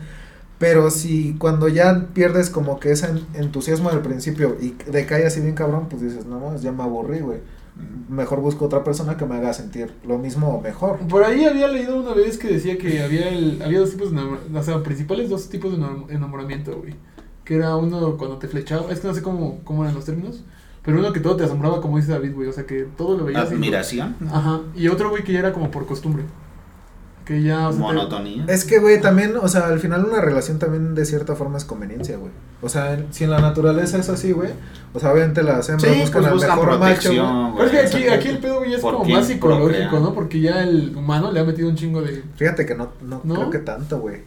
Pero si cuando ya pierdes como que ese en- entusiasmo del principio y decae así bien cabrón, pues dices, no, más, ya me aburrí, güey. Mejor busco otra persona que me haga sentir lo mismo o mejor. Por ahí había leído una vez que decía que había el, había dos tipos de enamoramiento, o sea, principales dos tipos de enam- enamoramiento, güey. Que era uno cuando te flechaba, es que no sé cómo, cómo eran los términos, pero uno que todo te asombraba, como dice David, güey, o sea, que todo lo veías. y- Admiración, Ajá, y otro, güey, que ya era como por costumbre. Que ya, o sea, te- monotonía. Es que, güey, también, o sea, al final una relación también de cierta forma es conveniencia, güey. O sea, si en la naturaleza es así, güey, o sea, obviamente las hembras Sí, buscan pues al mejor macho, es que aquí, aquí el pedo, güey, es ¿Por como más psicológico? ¿no? Porque ya el humano le ha metido un chingo de... Fíjate que no, no, ¿No? creo que tanto, güey.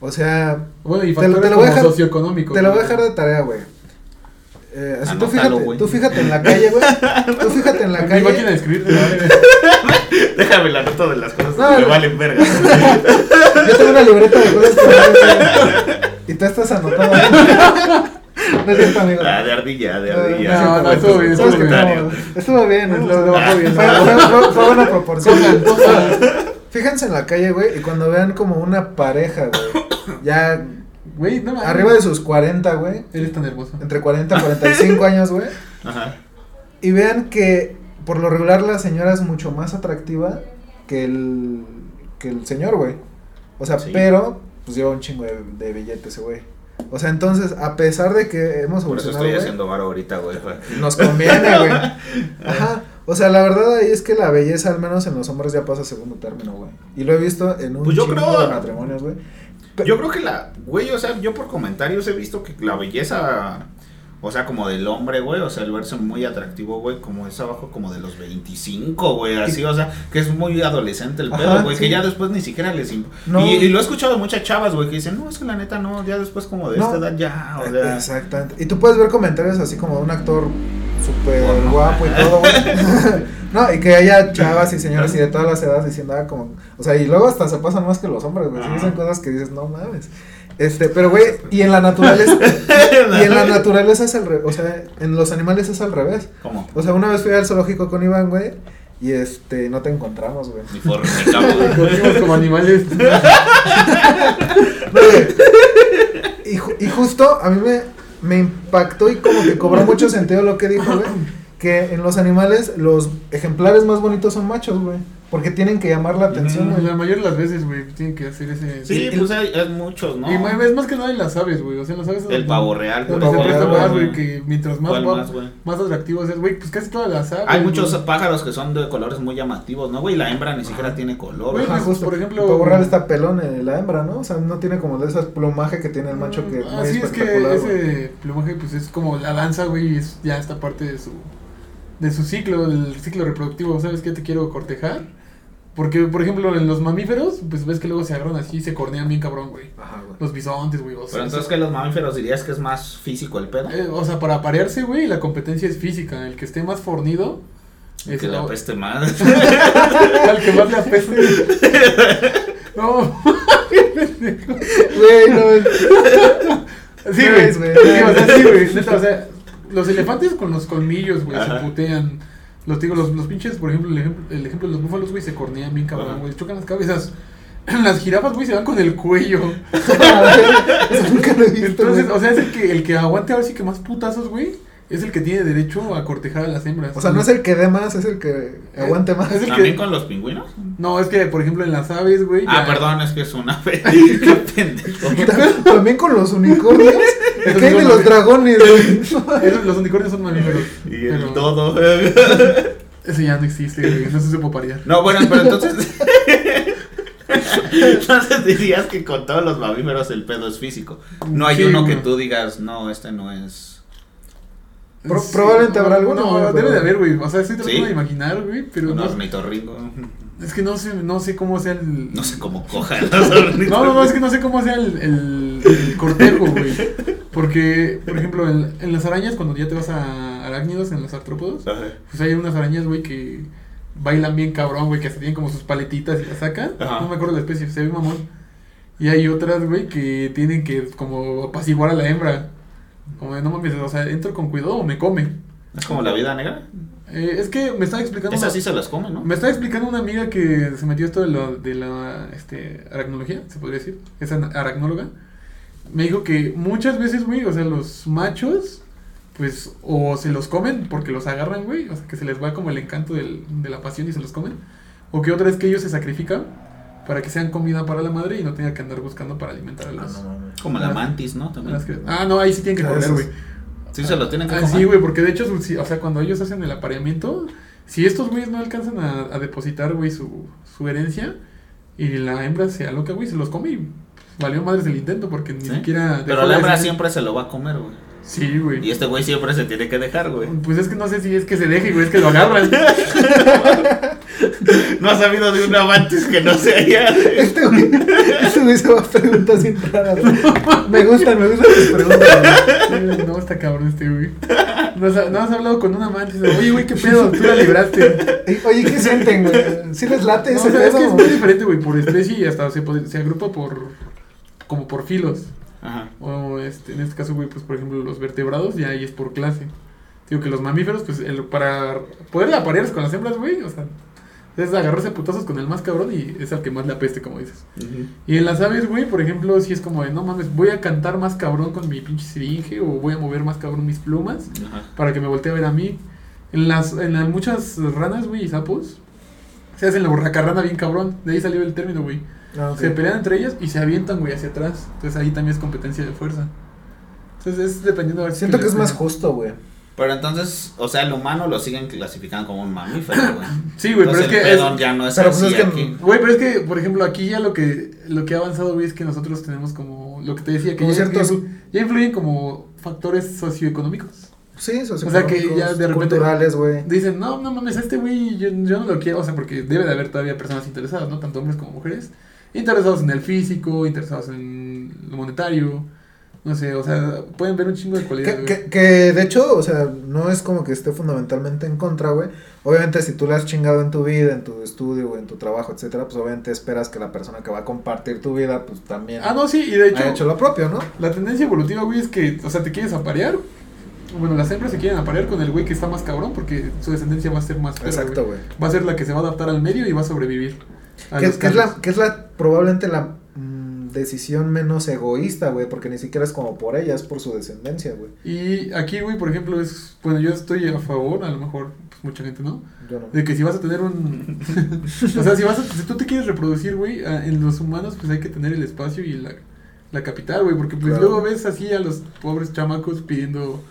O sea, Bueno, y Te lo- te lo voy a dejar- socioeconómicos. te lo voy a dejar de tarea, güey. Eh, así tú fíjate, tú fíjate en la calle, güey. Tú fíjate en la Mi máquina de calle. escribir. Déjame la nota de las cosas No, que me no. valen verga. Yo tengo una libreta de cosas que me dicen, Y tú estás anotando. No es cierto, amigo. Ah, de ardilla, de ardilla. No, Sí, no, estuvo tu bien, ¿Sabes estuvo bien. Estuvo bien, lo- bajó bien. Fue, buena proporción. Fíjense en la calle, güey, y cuando vean como una pareja, güey, ya Güey, no arriba de sus 40, güey, Eres tan hermoso. entre 40 y 45 años, güey, Ajá. y vean que por lo regular la señora es mucho más atractiva que el, que el señor, güey. O sea, Sí. pero, pues lleva un chingo de, de billete ese güey. O sea, entonces, a pesar de que hemos Por eso estoy haciendo varo ahorita, güey. nos conviene, güey. Ajá. O sea, la verdad ahí es que la belleza, al menos en los hombres, ya pasa a segundo término, güey. Y lo he visto en un Pues yo chingo creo- de matrimonios, güey. Yo creo que la, güey, o sea, yo por comentarios he visto que la belleza, o sea, como del hombre, güey, o sea, el verse muy atractivo, güey, como es abajo como de los 25, güey, así, o sea, que es muy adolescente el pedo, güey, sí. que ya después ni siquiera les... No. Y, y lo he escuchado muchas chavas, güey, que dicen, no, es que la neta no, ya después como de No. esta edad ya, o sea... Exactamente. Y tú puedes ver comentarios así como de un actor súper Bueno. guapo y todo, güey. no, y que haya chavas y señores y de todas las edades diciendo, ah, como. O sea, y luego hasta se pasan más que los hombres, güey. Sí dicen cosas que dices, no mames. Este, pero güey, y en la naturaleza. y en la naturaleza es al revés. O sea, en los animales es al revés. ¿Cómo? O sea, una vez fui al zoológico con Iván, güey. Y este, no te encontramos, güey. Ni forro, ni cabo, güey. Corrimos como animales. No, güey. Y, ju- y justo a mí me, me impactó y como que cobró mucho sentido lo que dijo, güey. Que en los animales los ejemplares más bonitos son machos, güey. Porque tienen que llamar la atención, Mm, güey. La mayoría de las veces, güey, tienen que hacer ese. Sí, Y- pues hay, hay muchos, ¿no? Y es más que nada en las aves, güey. O sea, en las aves. El pavo real, por se presta más, güey. güey, que mientras más, ¿Cuál guap- más, güey? más atractivo es, güey, pues casi todas las aves. Hay güey. muchos pájaros que son de colores muy llamativos, ¿no, güey? La hembra ni siquiera tiene color. Güey, güey. Pues, por ejemplo- El pavo real está pelón en la hembra, ¿no? O sea, no tiene como de esas plumaje que tiene el macho que es Ah, sí, es que güey. ese plumaje, pues es como la danza, güey, y es ya esta parte de su. De su ciclo, el ciclo reproductivo. ¿Sabes qué? Te quiero cortejar. Porque, por ejemplo, en los mamíferos, pues ves que luego se agarran así y se cornean bien cabrón, güey. Ajá, güey. Los bisontes, güey. O sea, Pero entonces que los mamíferos dirías que es más físico el pedo. eh, o sea, para aparearse, güey, la competencia es física. El que esté más fornido. Es que el- le apeste más. al que más le apeste. no. Güey, no. Sí, No güey. Sí, o sea, sí, güey. Neta, o sea, los elefantes con los colmillos, güey, se putean. Los, digo, los, los pinches, por ejemplo, el ejemplo, el ejemplo de los búfalos, güey, se cornean bien cabrón, güey. Chocan las cabezas. Las jirafas, güey, se van con el cuello. Eso nunca lo he visto, Entonces, güey. o sea, es el que, el que aguante ahora sí que más putazos, güey. Es el que tiene derecho a cortejar a las hembras. O sea, no es el que dé más, es el que aguante más. Es el ¿También que- con los pingüinos? No, es que, por ejemplo, en las aves, güey. Ah, ya- perdón, es que es una ave. Qué pendejo. También con los unicornios. ¿Qué hay de los dragones, güey? Los unicornios son mamíferos. Y el pero dodo. Ese ya no existe, güey. No se supo parear. No, bueno, pero entonces. entonces dirías que con todos los mamíferos el pedo es físico. No hay Sí, uno que tú digas, no, este no es. Pro- probablemente habrá alguno, No, debe de haber, güey. O sea, estoy tratando ¿Sí? de imaginar, güey. Pero Un no, ornitorrinco. es que no sé, no sé cómo sea el. No sé cómo cojan los ornitorrincos. No, no, no, es que no sé cómo sea el, el, el cortejo, güey. Porque, por ejemplo, en, en las arañas, cuando ya te vas a arácnidos, en los artrópodos, Ajá. pues hay unas arañas, güey, que bailan bien cabrón, güey, que hasta tienen como sus paletitas y las sacan. Ajá. No me acuerdo la especie, se ve mamón. Y hay otras, güey, que tienen que como apaciguar a la hembra. Como de, no mames, o sea, entro con cuidado o me come. Es como la vida negra. Eh, es que me estaba explicando. Esas una- sí se las comen, ¿no? Me estaba explicando una amiga que se metió esto de la, de la este, aracnología, se podría decir. Es aracnóloga. Me dijo que muchas veces, güey, o sea, los machos, pues, o se los comen porque los agarran, güey. O sea, que se les va como el encanto del- de la pasión y se los comen. O que otra es que ellos se sacrifican para que sean comida para la madre y no tenga que andar buscando para alimentar a Ah, las. no. Como la mantis, ¿no? También. las que- ah, no, ahí sí tienen que esos- güey. Sí, se lo tienen que Ah, comer. sí, güey, porque de hecho, o sea, cuando ellos hacen el apareamiento, si estos güeyes no alcanzan a, a depositar, güey, su, su herencia, y la hembra se aloca, güey, se los come y valió madres el intento, porque ni Sí. siquiera... Pero la hembra siempre se lo va a comer, güey. Sí, güey. Y este güey siempre se tiene que dejar, güey. Pues es que no sé si es que se deje, güey, es que lo agarran. No has sabido de un amantes que no se haya. Este güey, este güey se va a preguntas bien raras. Me gustan, me gustan tus preguntas. güey. no, está cabrón este, güey. No has, no has hablado con un amante. Oye, güey, qué pedo, tú la libraste. Oye, ¿qué sienten, güey? ¿Sí les late No, ese o sea, es que es pedo? muy diferente, güey, por especie y hasta se, se agrupa por. como por filos. Ajá. O este, en este caso, güey, pues por ejemplo, los vertebrados ya ahí es por clase. Digo que los mamíferos, pues el, para poder aparearse con las hembras, güey, o sea, es agarrarse a putazos con el más cabrón y es al que más le apeste, como dices. Y en las aves, güey, por ejemplo, si es como de, no mames, voy a cantar más cabrón con mi pinche siringe o voy a mover más cabrón mis plumas para que me voltee a ver a mí. En las, en las muchas ranas, güey, y sapos, se hacen la burracarrana bien cabrón. De ahí salió el término, güey. Ah, ok. Se pelean entre ellas y se avientan, güey, hacia atrás. Entonces ahí también es competencia de fuerza. Entonces es dependiendo de Siento que es más justo, güey. Pero entonces, o sea, el humano lo siguen clasificando como un mamífero, güey. Sí, güey, pero es el que. es- ya no es pero así pues es que- aquí. Güey, pero es que, por ejemplo, aquí ya lo que lo que ha avanzado, güey, es que nosotros tenemos como. Lo que te decía, que ya, ciertos- influ- ya influyen como factores socioeconómicos. Sí, O sea, que ya de repente- Culturales, güey. Dicen, no, no mames, este güey yo, yo no lo quiero. O sea, porque debe de haber todavía personas interesadas, ¿no? Tanto hombres como mujeres. Interesados en el físico, interesados en lo monetario. No sé, o sea, pueden ver un chingo de cualidades. Que, que, que de hecho, o sea, no es como que esté fundamentalmente en contra, güey. Obviamente, si tú le has chingado en tu vida, en tu estudio, güey, en tu trabajo, etcétera, pues obviamente esperas que la persona que va a compartir tu vida, pues también Ah, no, sí, y de hecho, haya hecho lo propio, ¿no? la tendencia evolutiva, güey, es que, o sea, te quieres aparear. Bueno, las hembras se quieren aparear con el güey que está más cabrón porque su descendencia va a ser más perra, Exacto, güey. Va a ser la que se va a adaptar al medio y va a sobrevivir. Que, es la, que es la, probablemente la mm, decisión menos egoísta, güey, porque ni siquiera es como por ella, es por su descendencia, güey. Y aquí, güey, por ejemplo, es. Bueno, yo estoy a favor, a lo mejor, pues mucha gente no. Yo no. De que si vas a tener un. o sea, si, vas a, si tú te quieres reproducir, güey, en los humanos, pues hay que tener el espacio y la, la capital, güey. Porque pues Claro. luego ves así a los pobres chamacos pidiendo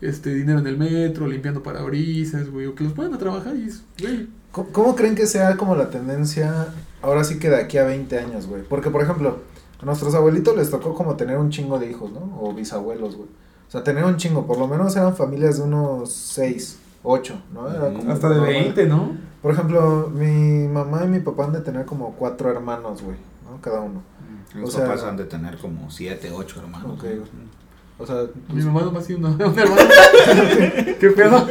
este dinero en el metro, limpiando parabrisas, güey. O que los puedan a trabajar y es, güey. ¿Cómo, cómo creen que sea como la tendencia ahora sí que de aquí a 20 años, güey? Porque, por ejemplo, a nuestros abuelitos les tocó como tener un chingo de hijos, ¿no? O bisabuelos, güey. O sea, tener un chingo, por lo menos eran familias de unos 6, 8, ¿no? Era como Hasta de normal. 20, ¿no? Por ejemplo, mi mamá y mi papá han de tener como cuatro hermanos, güey, ¿no? Cada uno. Los O sea- papás han de tener como siete, ocho hermanos. Ok, güey. O sea, Mi mamá nomás tiene una, un hermano. ¿Qué pedo? no,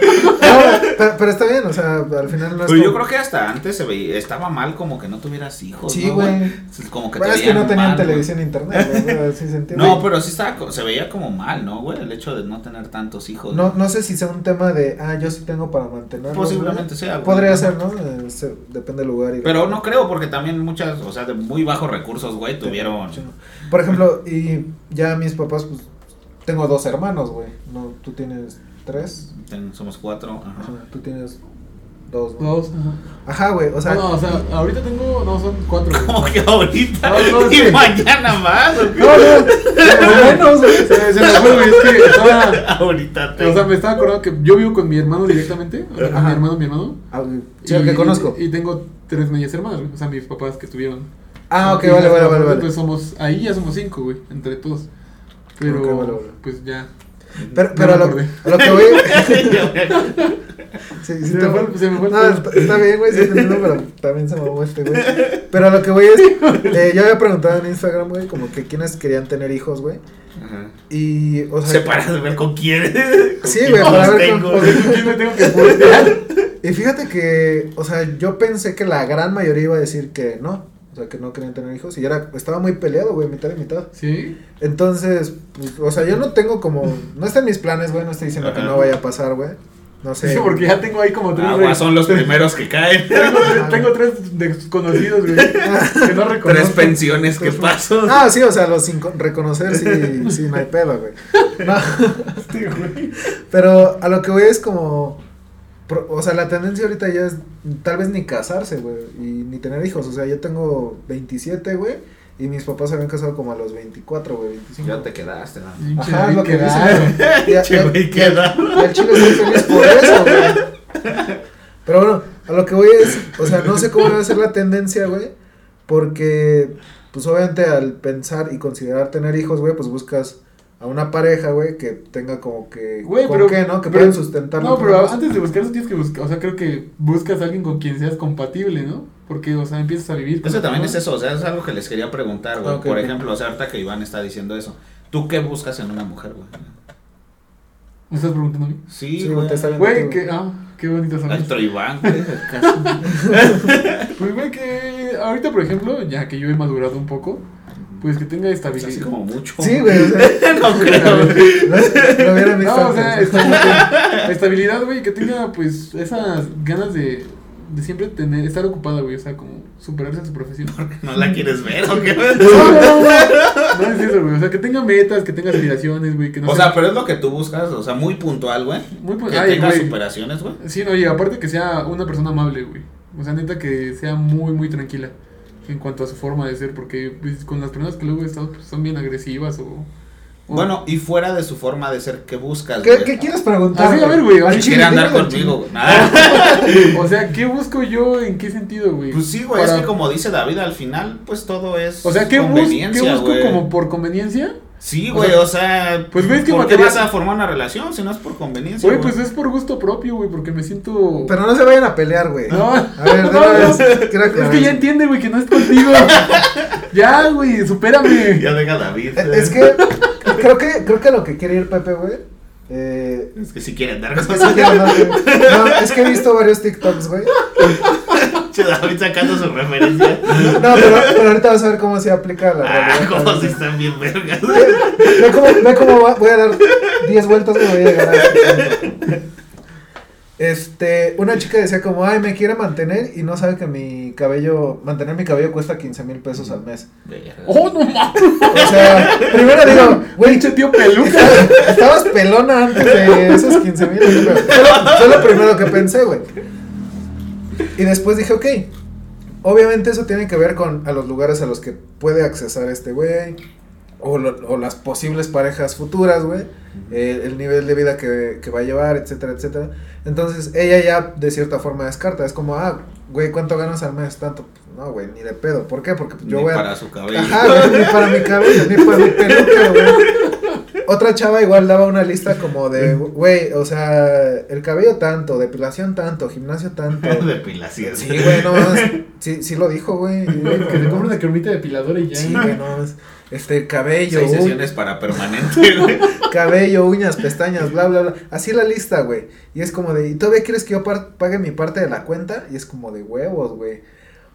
pero, pero está bien, o sea, al final no es Pero yo como- creo que hasta antes se veía, estaba mal como que no tuvieras hijos. Sí, ¿no, güey. Es Como que Bueno, te es que no tenían mal, televisión e internet, güey, o sea, sí se entiende. No, pero sí estaba, se veía como mal, ¿no, güey? El hecho de no tener tantos hijos. No, no sé si sea un tema de, ah, yo sí tengo para mantenerlos. Posiblemente güey. sea, güey. Podría ser, ¿no? Eh, se- depende del lugar. Y Pero no creo, porque también muchas, o sea, de muy bajos recursos, güey, tuvieron. Por ejemplo, y ya mis papás, pues, tengo dos hermanos, güey. No, tú tienes tres. ten- Somos cuatro. Ajá. Ajá, tú tienes dos. Dos, ajá. Ajá, güey, o sea, no, o sea, ahorita tengo. No, son cuatro. güey. Como que ahorita No, no, y sí. mañana más. no, no, por lo menos, güey. Se, se me fue, güey, es que estaba. ahorita te. O sea, me estaba acordando que yo vivo con mi hermano directamente. O sea, con mi Ajá. hermano, mi hermano. Ah, sí, el que conozco. Y, y tengo tres medias hermanas, güey. O sea, mis papás que estuvieron. Ah, ok, Y vale, vale, vale, vale. Entonces somos. Ahí ya somos cinco, güey, entre todos. Pero. Vale, vale. Pues ya. Pero, pero me a, lo, a lo que voy. sí, sí, Se te- me fue- se me fue No, está, está bien, güey, sí, entiendo, pero también se mamó este, güey. Pero a lo que voy es. Eh, yo había preguntado en Instagram, güey, como que quiénes querían tener hijos, güey. Ajá. Y, o sea. Se para de ver con quién. con Sí, güey, para los ver con- tengo. O sea, ¿con quién me tengo que voltear? Y fíjate que, o sea, yo pensé que la gran mayoría iba a decir que no. O sea, que no querían tener hijos. Y era, estaba muy peleado, güey, mitad y mitad. Sí. Entonces, pues, o sea, yo no tengo como. No está en mis planes, güey. No estoy diciendo que no vaya a pasar, güey. No sé. Sí, porque ya tengo ahí como tres. Agua, son los primeros que caen. Tengo tres, tengo tres desconocidos, güey. Que no reconozco. Tres pensiones que paso. Ah, sí, o sea, los sin con- reconocer, sí, sí, no hay pedo, güey. No, Sí, güey. pero a lo que voy es como. O sea, la tendencia ahorita ya es tal vez ni casarse, güey, y ni tener hijos. O sea, yo tengo 27, güey, y mis papás se habían casado como a los 24, güey, 25. Ya te quedaste, ¿no? Ajá, es lo que dicen, güey. Che, güey, queda. al chile estoy feliz por eso, güey. Pero bueno, a lo que voy es, o sea, no sé cómo va a ser la tendencia, güey, porque, pues obviamente al pensar y considerar tener hijos, güey, pues buscas a una pareja, güey, que tenga como que. Güey, ¿con pero. qué, no? Que pero- puedan sustentar. No, pero antes de buscar eso tienes que buscar. O sea, creo que buscas a alguien con quien seas compatible, ¿no? Porque, o sea, empiezas a vivir. con Eso también es eso, o sea, es algo que les quería preguntar, güey. Por ejemplo, o sea, ahorita que Iván está diciendo eso. ¿Tú qué buscas en una mujer, güey? ¿Me estás preguntando a mí? Sí, Sí, güey. viendo Güey, que. Ah, qué bonito son. Nuestro Iván, güey. Pues, güey, que. Ahorita, por ejemplo, ya que yo he madurado un poco, pues que tenga Pues estabilidad. así como mucho. Sí, güey. O sea, no creo. no, o sea, estabilidad, estabilidad, güey, que tenga pues esas ganas de, de siempre tener, estar ocupada, güey, o sea, como superarse en su profesión. ¿No la quieres ver o qué? No, no, no, no, no es eso, güey, o sea, que tenga metas, que tenga aspiraciones, güey, que no O sea, pero es lo que tú buscas, o sea, muy puntual, güey. muy pu- Que ay, tenga güey. superaciones, güey. Sí, no, y aparte que sea una persona amable, güey, o sea, neta que sea muy, muy tranquila en cuanto a su forma de ser, porque pues, con las personas que luego he estado pues, son bien agresivas o... o- Bueno, y fuera de su forma de ser, ¿qué buscas, ¿Qué, quieres preguntar? Ah, sí, a ver, güey, Quiere andar chile. güey. Nada. o sea, ¿qué busco yo? ¿En qué sentido, güey? Pues sí, güey, es que como dice David, al final, pues todo es O sea, ¿qué, bus- conveniencia, ¿qué busco güey. como por conveniencia? Sí, o güey, sea, o sea, pues, güey, es que ¿por qué material- vas a formar una relación si no es por conveniencia, Güey, pues es por gusto propio, güey, porque me siento... Pero no se vayan a pelear, güey. No, A ver, no, Es que ya entiende, güey, que no es contigo. ya, güey, supérame. Ya venga David. Eh, Es que creo que creo que lo que quiere ir Pepe, güey. Eh, Es que si quiere andar es que sí. No, es que he visto varios TikToks, güey. Che, David sacando su referencia. No, pero, pero ahorita vas a ver cómo se aplica la Ah, realidad. también. si están bien vergas. Ve cómo, ve cómo va- voy a dar 10 vueltas y voy a llegar a este punto. Una chica decía como, ay, me quiere mantener y no sabe que mi cabello, mantener mi cabello cuesta 15 mil pesos al mes. Oh, no mames. O sea, primero digo, güey, tío peluca. estabas pelona antes de esos 15 mil. Fue lo primero que pensé, güey. Y después dije, ok, obviamente eso tiene que ver con a los lugares a los que puede accesar este güey. O, lo- o las posibles parejas futuras, güey. eh, el nivel de vida que, que va a llevar, etcétera, etcétera. Entonces, ella ya de cierta forma descarta. Es como, ah, güey, ¿cuánto ganas al mes? Tanto. Pues, no, güey, ni de pedo. ¿Por qué? Porque pues, yo Ni voy a. para su cabello. Ajá, güey, ni para mi cabello, ni para mi peluca, güey. Otra chava igual daba una lista como de, güey, o sea, el cabello tanto, depilación tanto, gimnasio tanto. Depilación. Sí, güey, no, sí, sí lo dijo, güey. Que te compre una cremita depiladora y ya. Sí, güey, no, es- este, cabello, Seis sesiones para permanente, güey. cabello, uñas, pestañas, bla, bla, bla. Así la lista, güey. Y es como de, ¿y todavía quieres que yo pague mi parte de la cuenta? Y es como de huevos, güey.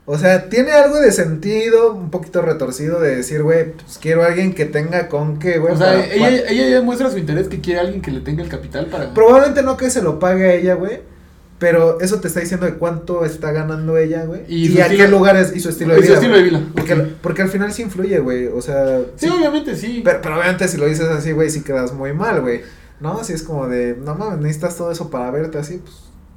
O sea, tiene algo de sentido, un poquito retorcido de decir, güey, pues quiero a alguien que tenga con qué, güey. O sea, para- ella, ella ya muestra su interés que quiere alguien que le tenga el capital para... Probablemente no que se lo pague a ella, güey. Pero eso te está diciendo de cuánto está ganando ella, güey. Y a estilo- qué lugares y su estilo de y su vida. estilo de vida. Porque, porque al final sí influye, güey. O sea. Sí, obviamente sí. Pero, pero obviamente si lo dices así, güey, sí quedas muy mal, güey. ¿No? Así es como de, no mames, necesitas todo eso para verte así, pues,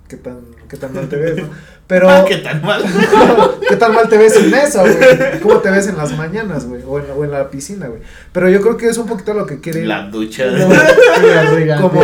qué tan, qué tan mal te ves, ¿no? Pero, Ah, ¿Qué tan mal? ¿qué tan mal te ves sin eso, güey? ¿Cómo te ves en las mañanas, güey? O en, o en la piscina, güey. Pero yo creo que es un poquito lo que quiere. La ducha. No, La regadera. como,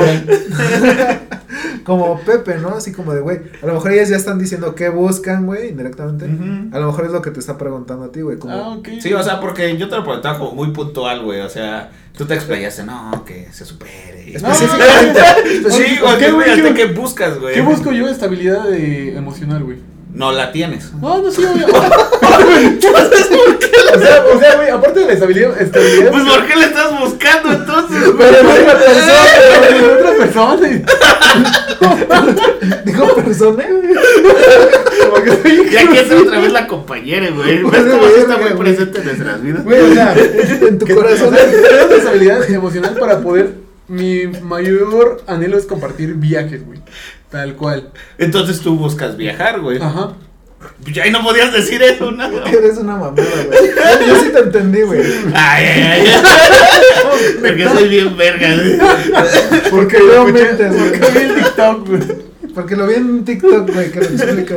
como Pepe, ¿no? Así como de, güey, a lo mejor ellas ya están diciendo qué buscan, güey, indirectamente. A lo mejor es lo que te está preguntando a ti, güey. Como, Ah, ok. Sí, o sea, porque yo te lo preguntaba como muy puntual, güey. O sea, tú te explayaste, no, que se supere. Específicamente. Sí, ¿Por güey, qué, ¿qué, güey? güey, ¿Qué- ¿qué buscas, güey? ¿Qué busco yo? Estabilidad de- emocional, güey. No la tienes. No, no, sí, obvio. o sea, o sea, güey, aparte de la estabilidad, estabilidad Pues, ¿por qué le estás buscando entonces, güey? Pero no digo persona, de otra persona. digo persona. Ya que es otra vez la compañera, güey. ¿Ves cómo sí está muy güey. presente en nuestras vidas? Güey, o sea, En tu corazón. tengo una estabilidad emocional para poder. Mi mayor anhelo es compartir viajes, güey. Tal cual. Entonces tú buscas viajar, güey. Ajá. Pues ya ahí no podías decir eso, nada. Eres una mamada, güey. Yo, yo sí te entendí, güey. Ay, ay, ay. Porque soy bien verga, güey. Porque veo Escuché- mentes, güey. Porque vi el TikTok, güey. Porque lo vi en TikTok, güey, que lo explica.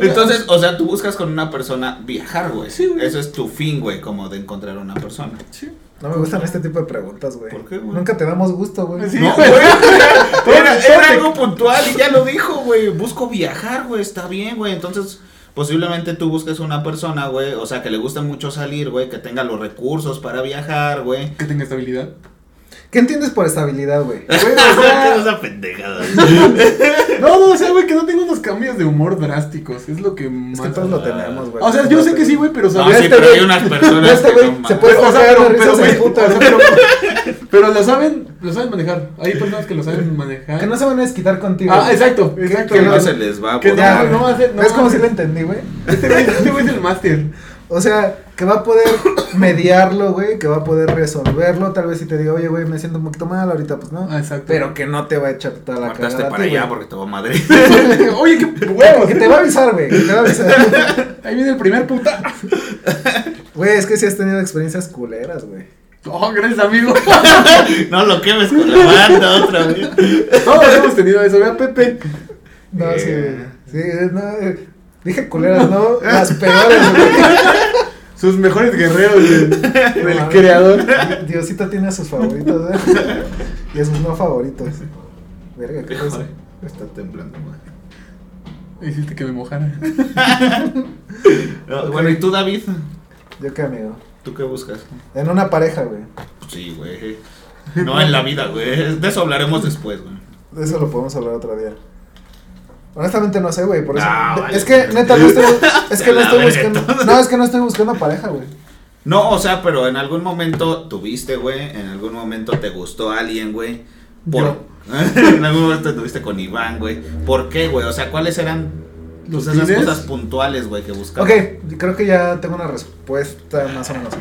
Entonces, o sea, tú buscas con una persona viajar, güey. Sí, güey. Eso es tu fin, güey, como de encontrar una persona. Sí. No me gustan este tipo de preguntas, güey. ¿Por qué, güey? Nunca te damos gusto, güey. Sí, No, güey. Era, algo puntual y ya lo dijo, güey. Busco viajar, güey. Está bien, güey. Entonces, posiblemente tú busques una persona, güey. O sea, que le guste mucho salir, güey. Que tenga los recursos para viajar, güey. Que tenga estabilidad. ¿Qué entiendes por estabilidad, güey? O sea, esa pendejada. no, no, o sea, güey, que no tenga unos cambios de humor drásticos. Es lo que Es más. que todos lo tenemos, güey. O sea, yo sé que sí, güey, pero No, ¿sabes? sí, este pero güey- hay unas personas Este que güey no se puede o sea, pero, de pero, puta, o sea, pero, pero lo saben, lo saben manejar. Hay personas que lo saben manejar. Que no se van a desquitar contigo. Ah, exacto, exacto. que Que no no se- les va a que. Ya, no, no va a ser- no ¿Ves va cómo a si lo entendí, güey? Este güey, este güey es el máster. O sea, que va a poder mediarlo, güey, que va a poder resolverlo. Tal vez si te diga, oye, güey, me siento un poquito mal, ahorita pues no. Exacto. Pero que no te va a echar toda la Martaste cagada. a para ti, allá porque te va a Madrid. Oye, qué huevos. que te va a avisar, güey, que te va a avisar. Ahí viene el primer puta. Güey, es que si has tenido experiencias culeras, güey. Oh, gracias, amigo. no lo quemes con la banda otra vez. Todos hemos tenido eso, vea, Pepe. No, Eh. sí, sí, no, eh, dije culeras, no, las peores. Sus mejores guerreros del, del creador. Diosito tiene a sus favoritos, ¿eh? Y a sus no favoritos. Verga, ¿qué cosa? Está temblando, güey. Hiciste que me mojara. No, Bueno, ¿y tú, David? Yo qué amigo. ¿Tú qué buscas? En una pareja, güey. Sí, güey. No en la vida, güey. De eso hablaremos después, güey. De eso lo podemos hablar otro día. Honestamente no sé, güey, por eso. No, es vale. que neta no estoy es que no estoy buscando. No, es que no estoy buscando pareja, güey. No, o sea, pero en algún momento tuviste, güey. En algún momento te gustó alguien, güey. Por... en algún momento tuviste con Iván, güey. ¿Por qué, güey? O sea, ¿cuáles eran Los pues, esas cosas puntuales, güey, que buscabas? Ok, creo que ya tengo una respuesta más o menos.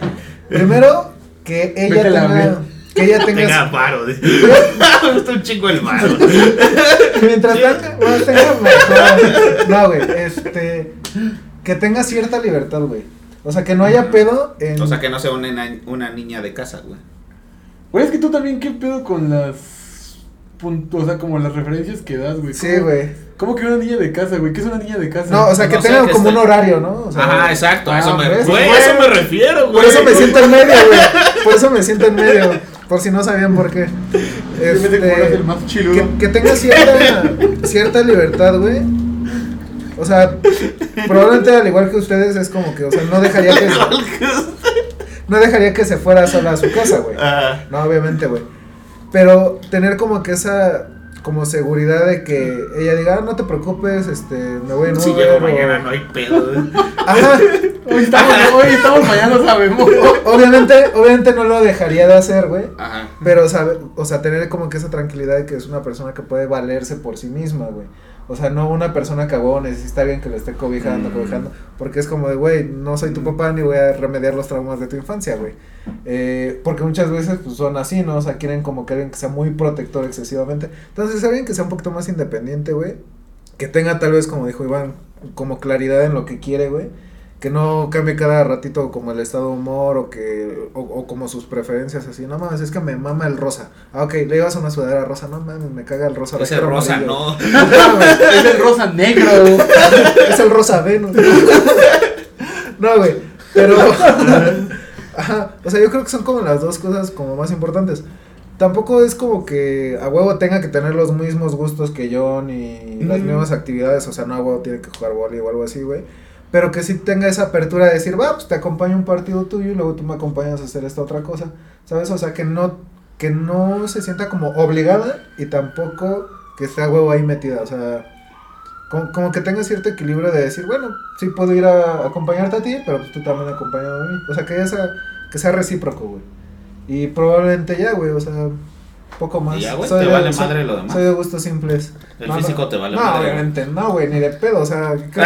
Primero, que ella Vete a la tenga. Que ella tenga Tenga paro. Me gusta un chingo el paro. Mientras tenga mejor. No, güey, este. Que tenga cierta libertad, güey. O sea, que no haya pedo en. O sea, que no sea una, una niña de casa, güey. Güey, es que tú también, ¿qué pedo con las. punto- o sea, como las referencias que das, güey? Sí, ¿Cómo- güey. ¿Cómo que una niña de casa, güey? ¿Qué es una niña de casa? No, o sea, que No tengan que como un horario, ¿no? O sea, Ajá, exacto. a eso ah, me, eso me refiero, güey. Por eso me siento en medio, güey. Por eso me siento en medio. Por si no sabían por qué. Este, que, que tenga cierta, cierta libertad, güey. O sea, probablemente al igual que ustedes es como que, o sea, no dejaría que no dejaría que se fuera sola a su casa, güey. Ah, No, obviamente, güey. Pero tener como que esa como seguridad de que ella diga, ah, no te preocupes, este, me voy en si Uber, llego o- mañana no hay pedo. güey. Ajá. Hoy estamos, hoy estamos mañana, sabemos. Obviamente, obviamente no lo dejaría de hacer, güey. Ajá. Pero, sabe, o sea, tener como que esa tranquilidad de que es una persona que puede valerse por sí misma, güey. O sea, no una persona que a huevo necesita alguien que le esté cobijando, Mm. cobijando. Porque es como de, güey, no soy tu papá ni voy a remediar los traumas de tu infancia, güey. Eh, porque muchas veces pues, son así, ¿no? O sea, quieren como que alguien que sea muy protector excesivamente. Entonces, alguien que sea un poquito más independiente, güey. Que tenga tal vez, como dijo Iván, como claridad en lo que quiere, güey. Que no cambie cada ratito como el estado de humor o que o, o como sus preferencias así. No mames, es que me mama el rosa. Ah, ok, le ibas a una sudadera rosa. No mames, me caga el rosa. Ese quiero rosa, amarillo. no. Es el rosa negro. es el rosa Venus. No, güey. Pero. Ajá. O sea, yo creo que son como las dos cosas como más importantes. Tampoco es como que a huevo tenga que tener los mismos gustos que yo ni las mismas actividades. O sea, no a huevo tiene que jugar boli o algo así, güey. Pero que sí tenga esa apertura de decir, va, pues te acompaño a un partido tuyo y luego tú me acompañas a hacer esta otra cosa. ¿Sabes? O sea, que no, que no se sienta como obligada y tampoco que esté a huevo ahí metida. O sea, como, como que tenga cierto equilibrio de decir, bueno, sí puedo ir a acompañarte a ti, pero pues tú también acompañado a mí. O sea, que, esa, que sea recíproco, güey. Y probablemente ya, güey, o sea, poco más. Y ya, güey, Soy te de- vale soy- madre lo demás. Soy de gustos simples. El No, no. físico te vale no, madre. obviamente, no, güey, ni de pedo, o sea, creo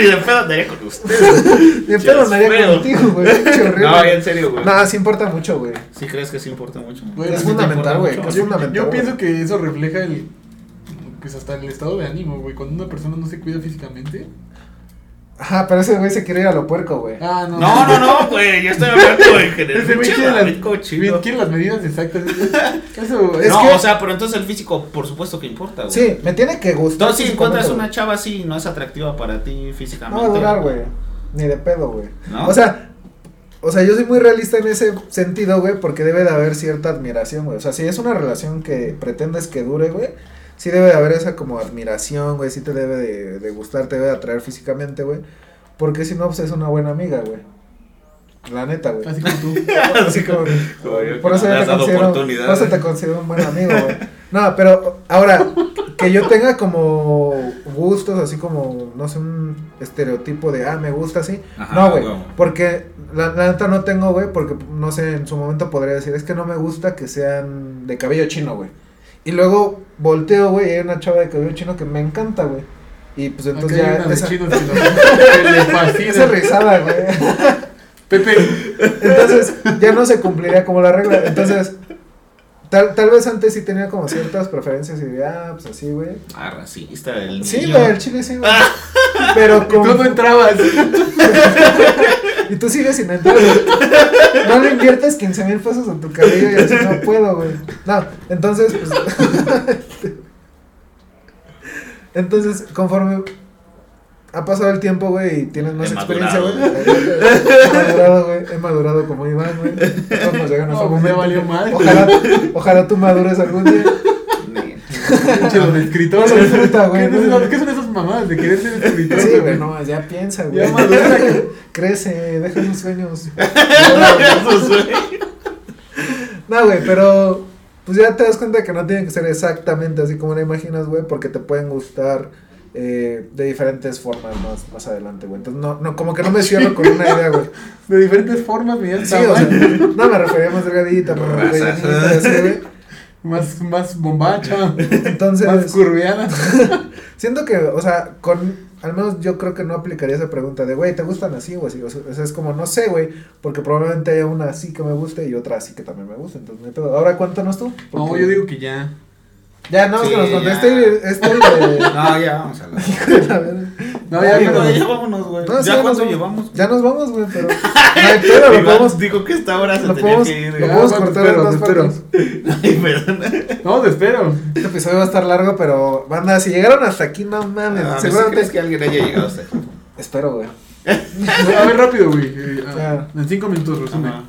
Ni de pedo andaría con usted. que- ni de pedo andaría contigo, güey. No, en serio, güey. No, sí importa mucho, güey. ¿Sí crees que sí importa mucho? Güey, Es te fundamental, güey. Es Yo, fundamental. yo güey. pienso que eso refleja el. Pues hasta el estado de ánimo, güey. Cuando una persona no se cuida físicamente. Ajá, pero ese güey se quiere ir a lo puerco, güey. Ah, no. No, no, no, güey. Yo estoy hablando en general. Ese güey Pinche quiere las, medidas exactas. Eso. Es no, que- o sea, pero entonces el físico, por supuesto que importa, güey. Sí, me tiene que gustar. Entonces, si encuentras una chava así y no es atractiva para ti No físicamente. va a durar, güey. Ni de pedo, güey. ¿No? O sea, o sea, yo soy muy realista en ese sentido, güey, porque debe de haber cierta admiración, güey. O sea, si es una relación que pretendes que dure, güey, sí debe de haber esa como admiración, güey, sí te debe de, de gustar, te debe de atraer físicamente, güey. Porque si no, pues es una buena amiga, güey. La neta, güey. Así como tú. Así como. Por eso yo te considero. Por eso te considero un buen amigo, güey. No, pero ahora, que yo tenga como gustos, así como, no sé, un estereotipo de, ah, me gusta así. Ajá, no, güey. Porque la, la neta no tengo, güey, porque no sé, en su momento podría decir, es que no me gusta que sean de cabello chino, güey. Y luego volteo, güey, y hay una chava de cabello chino que me encanta, güey. Y pues entonces Acá hay ya. una de Esa, chinos que lo- que le fascina. esa risada, güey. Pepe, Entonces, ya no se cumpliría como la regla. Entonces, tal, tal vez antes sí tenía como ciertas preferencias y diría, ah, pues así, güey. Ah, racista el Sí, güey, el chile sí, güey. Pero tú como. no entrabas. Y tú sigues sin entrar, güey. No le inviertes 15 mil pesos en tu cabello y así no puedo, güey. No, entonces, pues. entonces, conforme ha pasado el tiempo, güey, y tienes más He experiencia, güey. He madurado, güey. He madurado como Iván, güey. Todos nos pues me valió madre. Ojalá, ojalá tú madures algún día. Pinche güey. ¿Qué, son- ¿Qué son esas mamadas de querer ser escritor? Sí, güey? no, ya piensa, güey. Ya madura. Crece, deja sus sueños. No, güey, pero pues ya te das cuenta que no tiene que ser exactamente así como lo imaginas, güey, porque te pueden gustar eh, de diferentes formas más, más adelante, güey. Entonces, no, no, como que no me cierro con una idea, güey. De diferentes formas, mira, Sí, o sea, no me refería más delgadita, más rellenita, así, güey. Más, más bombacha, Entonces, más curveada. siento que, o sea, con, al menos yo creo que no aplicaría esa pregunta de, güey, ¿te gustan así o así? O sea, es como, no sé, güey, porque probablemente haya una así que me guste y otra así que también me guste, entonces, no pedo. Ahora, cuéntanos tú. No, porque- yo digo que ya. Ya, no, Sí, que nos conteste este de... No, ya vamos a la. No, ya, Ay, pero- ya vámonos, güey. No, sí, ¿Ya cuánto vamos. llevamos? Ya nos vamos, güey, pero. No hay pedo, lo podemos. dijo que esta hora se tenía podemos, que ir. lo podemos Ya, cortar en dos te espero. partes. Ay, perdón. No, te espero. Este episodio va a estar largo, pero. Banda, si llegaron hasta aquí, no mames. Ah, ¿sí seguramente. crees que alguien haya llegado hasta aquí? Espero, güey. A ver, rápido, güey. eh, Ah. En cinco minutos, resume. Ajá.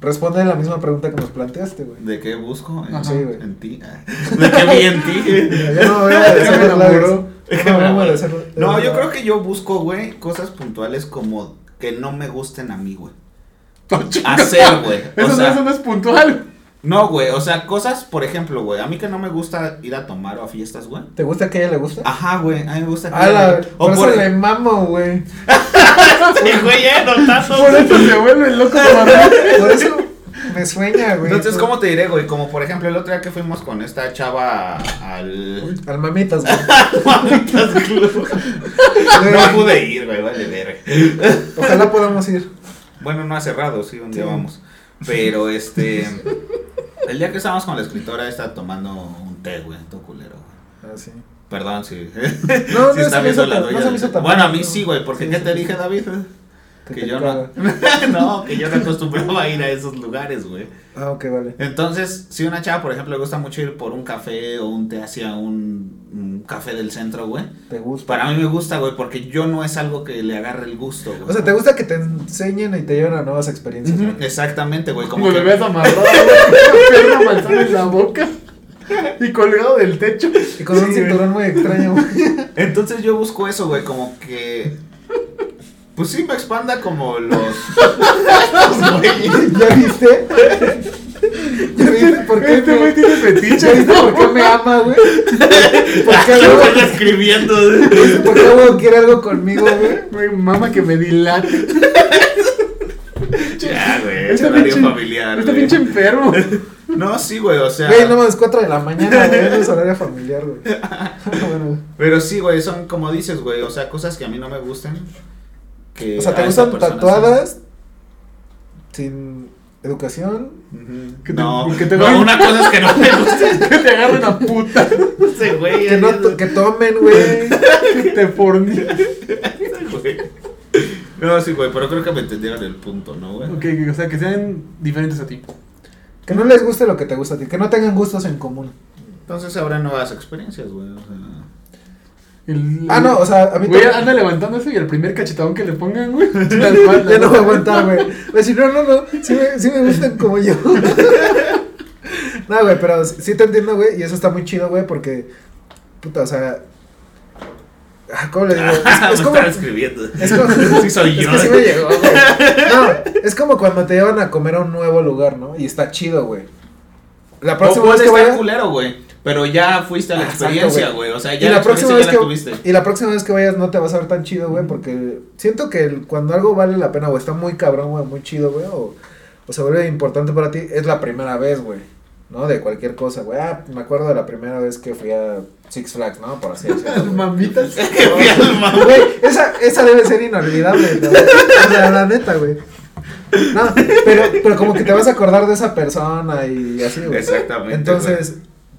Responde la misma pregunta que nos planteaste, güey. ¿De qué busco? En. Sí, güey. en ti. Ah. ¿De qué vi en ti? Ya, ya no me voy a no yo creo que yo busco, güey, cosas puntuales como que no me gusten a mí, güey. Hacer, güey. Eso, sea, eso no es puntual. no, güey. O sea, cosas, por ejemplo, güey. A mí que no me gusta ir a tomar o a fiestas, güey. ¿Te gusta que a ella le guste? Ajá, güey. A mí me gusta que. A la, o por eso por, le mamo, güey. Sí, güey, no tanto. Por eso se vuelve loco. Por eso me sueña, güey. Entonces, ¿cómo te diré, güey? Como por ejemplo, el otro día que fuimos con esta chava al. Al mamitas, güey. Mamitas Club. No pude ir, güey, vale, ver. Ojalá podamos ir. Bueno, no ha cerrado, sí, un día Sí. vamos. Pero este. El día que estábamos con la escritora, está tomando un té, güey, todo culero, güey. Ah, sí. Perdón, sí. No, Sí no está se hizo la no se me del- hizo tan Bueno, a mí sí, güey, porque Sí, ¿qué te dije, David? Que yo no. no, que yo no acostumbraba a ir a esos lugares, güey. Ah, ok, vale. Entonces, si una chava, por ejemplo, le gusta mucho ir por un café o un té hacia un, un café del centro, güey. ¿Te gusta? Para mí me gusta, güey, porque yo no es algo que le agarre el gusto, güey. O sea, ¿te gusta que te enseñen y te lleven a nuevas experiencias? Güey? Exactamente, güey. Como que... ves amarrado, güey, manzana en la boca y colgado del techo. Y con un cinturón muy extraño, güey. Entonces yo busco eso, güey, como que... Pues sí me expanda como los... ¿Ya viste? ¿Ya viste por qué Este me, güey tiene ¿Ya fetiche. viste por qué me ama, güey? ¿Por qué voy escribiendo. por qué luego quiere algo conmigo, güey? Güey, Mama que me dilate. Ya, güey, es Este pinche- familiar, Este güey. pinche enfermo. No, sí, güey, o sea... Güey, no más 4 de la mañana, güey. Es horario familiar, güey. bueno, Pero sí, güey, son como dices, güey, o sea, cosas que a mí no me gustan. Que o sea, ¿te gustan tatuadas? Sin educación. sí. Que te- no, que te no, den- una cosa es que no me gusta Que te agarren a puta. ese güey. Que, no, to- que tomen, güey. Que te forni. güey. No, sí, güey, pero creo que me entendieron el punto, ¿no, güey? Ok, o sea, que sean diferentes a ti. Que no les guste lo que te gusta a ti. Que no tengan gustos en común. Entonces habrá nuevas experiencias, güey, o sea... El- Ah, no, o sea, a mí Güey, también- anda levantándose y el primer cachetadón que le pongan, güey. espalda, Ya no voy a aguantar, güey. Voy a decir, no, no, no. Sí me, sí me gustan como yo. no, güey, pero sí te entiendo, güey. Y eso está muy chido, güey, porque. Puta, o sea. ah, ¿Cómo le digo? Es, Me es como. estaba escribiendo. Es como. Sí soy es yo. que sí me llegó, güey. No, es como cuando te llevan a comer a un nuevo lugar, ¿no? Y está chido, güey. La próxima vez que vaya. culero, güey. Pero ya fuiste a la Ah, exacto, experiencia, güey. O sea, Y ya la, la próxima vez que, la tuviste. y la próxima vez que vayas no te vas a ver tan chido, güey, porque siento que el- cuando algo vale la pena o está muy cabrón, güey, muy chido, güey, o, o se vuelve importante para ti, es la primera vez, güey, ¿no? De cualquier cosa, güey. Ah, me acuerdo de la primera vez que fui a Six Flags, ¿no? Por así decirlo. Mamitas. Güey, esa, esa debe ser inolvidable, ¿no? O sea, la neta, güey. No, pero, pero como que te vas a acordar de esa persona y así, güey. Exactamente. Entonces,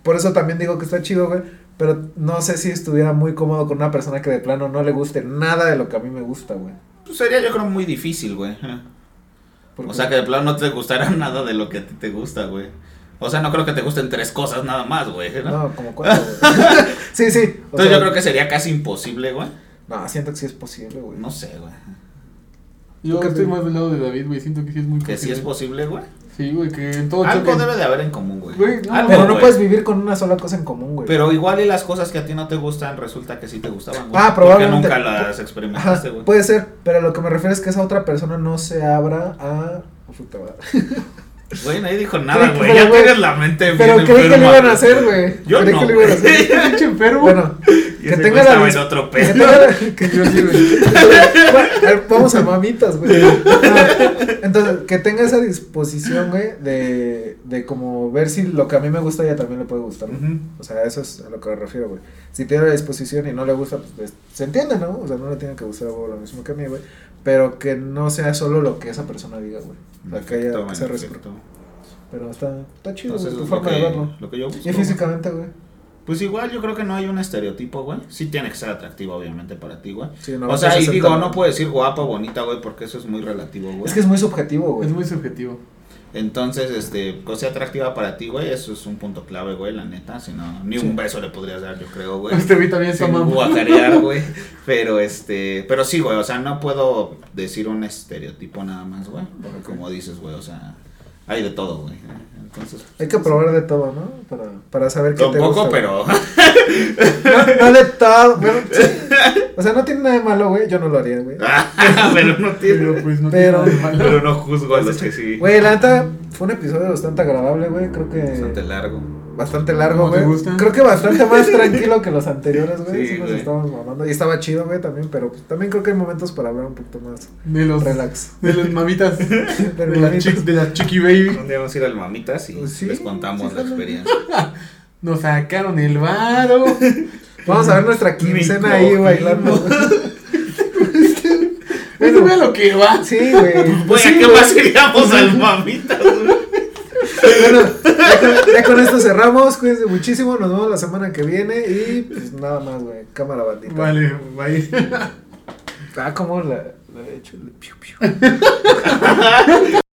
por eso también digo que está chido, güey. Pero no sé si estuviera muy cómodo con una persona que de plano no le guste nada de lo que a mí me gusta, güey. Pues sería yo creo muy difícil, güey. O sea, que de plano no te gustará nada de lo que a ti te gusta, güey. O sea, no creo que te gusten tres cosas nada más, güey. ¿no? No, como cuatro, güey. sí, sí. o Entonces sea, yo creo que sería casi imposible, güey. No, siento que sí es posible, güey. No sé, güey. Yo ¿Qué estoy más del lado de David, güey. Siento que sí es muy Que sí es posible. posible, güey. Sí, güey, que en todo Algo choque- debe de haber en común, güey. Güey, no, Algo, Pero no güey. puedes vivir con una sola cosa en común, güey. Pero igual y las cosas que a ti no te gustan resulta que sí te gustaban, güey. Ah, probablemente. Porque nunca las Ajá, experimentaste, güey. puede ser, pero lo que me refiero es que esa otra persona no se abra a... Puta madre. Güey, nadie dijo nada, güey. Ya güey, tienes la mente Pero creí que lo iban a hacer, güey. Yo Creí no, que lo iban a hacer. Pinche enfermo. Bueno, Que tenga güey la en otro que tenga la- que yo sí, güey. Bueno, a ver, Vamos a mamitas, güey. Entonces, que tenga esa disposición, güey, de, de como ver si lo que a mí me gusta a ella también le puede gustar. güey. Ujú. O sea, eso es a lo que me refiero, güey. Si tiene la disposición y no le gusta, pues, pues, se entiende, ¿no? O sea, no le tiene que gustar vos lo mismo que a mí, güey. Pero que no sea solo lo que esa persona diga, güey. O sea, que haya que sea güey. Pero está, está chido, Entonces, güey, tu forma de verlo. lo que yo busco. Y güey. físicamente, güey. Pues igual yo creo que no hay un estereotipo, güey. Sí tiene que ser atractiva, obviamente, para ti, güey. Sí, no, o sea, y 60, digo, no puedo decir guapa o bonita, güey, porque eso es muy relativo, güey. Es que es muy subjetivo, güey. Es muy subjetivo. Entonces, este, cosa atractiva para ti, güey, eso es un punto clave, güey, la neta. Si no, ni Sí. un beso le podrías dar, yo creo, güey. Este güey también está guacarear, güey. Pero este, pero sí, güey, o sea, no puedo decir un estereotipo nada más, güey. Porque como dices, güey, o sea, hay de todo, güey. Entonces, Hay que probar de todo, ¿no? Para, para saber qué te poco, gusta. pero No, no de todo. Bueno, sí. O sea, no tiene nada de malo, güey. Yo no lo haría, güey. pero no tiene. Pero pues no Pero- tiene nada de malo. Pero no juzgo a los que sí. Güey, la neta fue un episodio bastante agradable, güey. Creo que. Bastante largo. Bastante largo, ¿Cómo te güey. gusta? Creo que bastante más tranquilo que los anteriores, güey. Sí, Sí, nos estábamos mamando. Y estaba chido, güey, también. Pero pues, también creo que hay momentos para hablar un poquito más De los, relax. de las mamitas. De De los la, mamitas. chick, de la chiqui baby. Un día vamos a ir al Mamitas y Pues sí, les contamos sí, la experiencia. Nos sacaron el varo. Vamos a ver nuestra quincena ahí bailando. Eso ve a lo que va. Sí, güey. Güey, Sí, ¿a qué güey. más iríamos al Mamitas, güey? Bueno, ya con, ya con esto cerramos. Cuídense muchísimo. Nos vemos la semana que viene. Y pues nada más, güey. Cámara bandita. Vale, bye. Ah, como la, la he hecho. Piu, piu.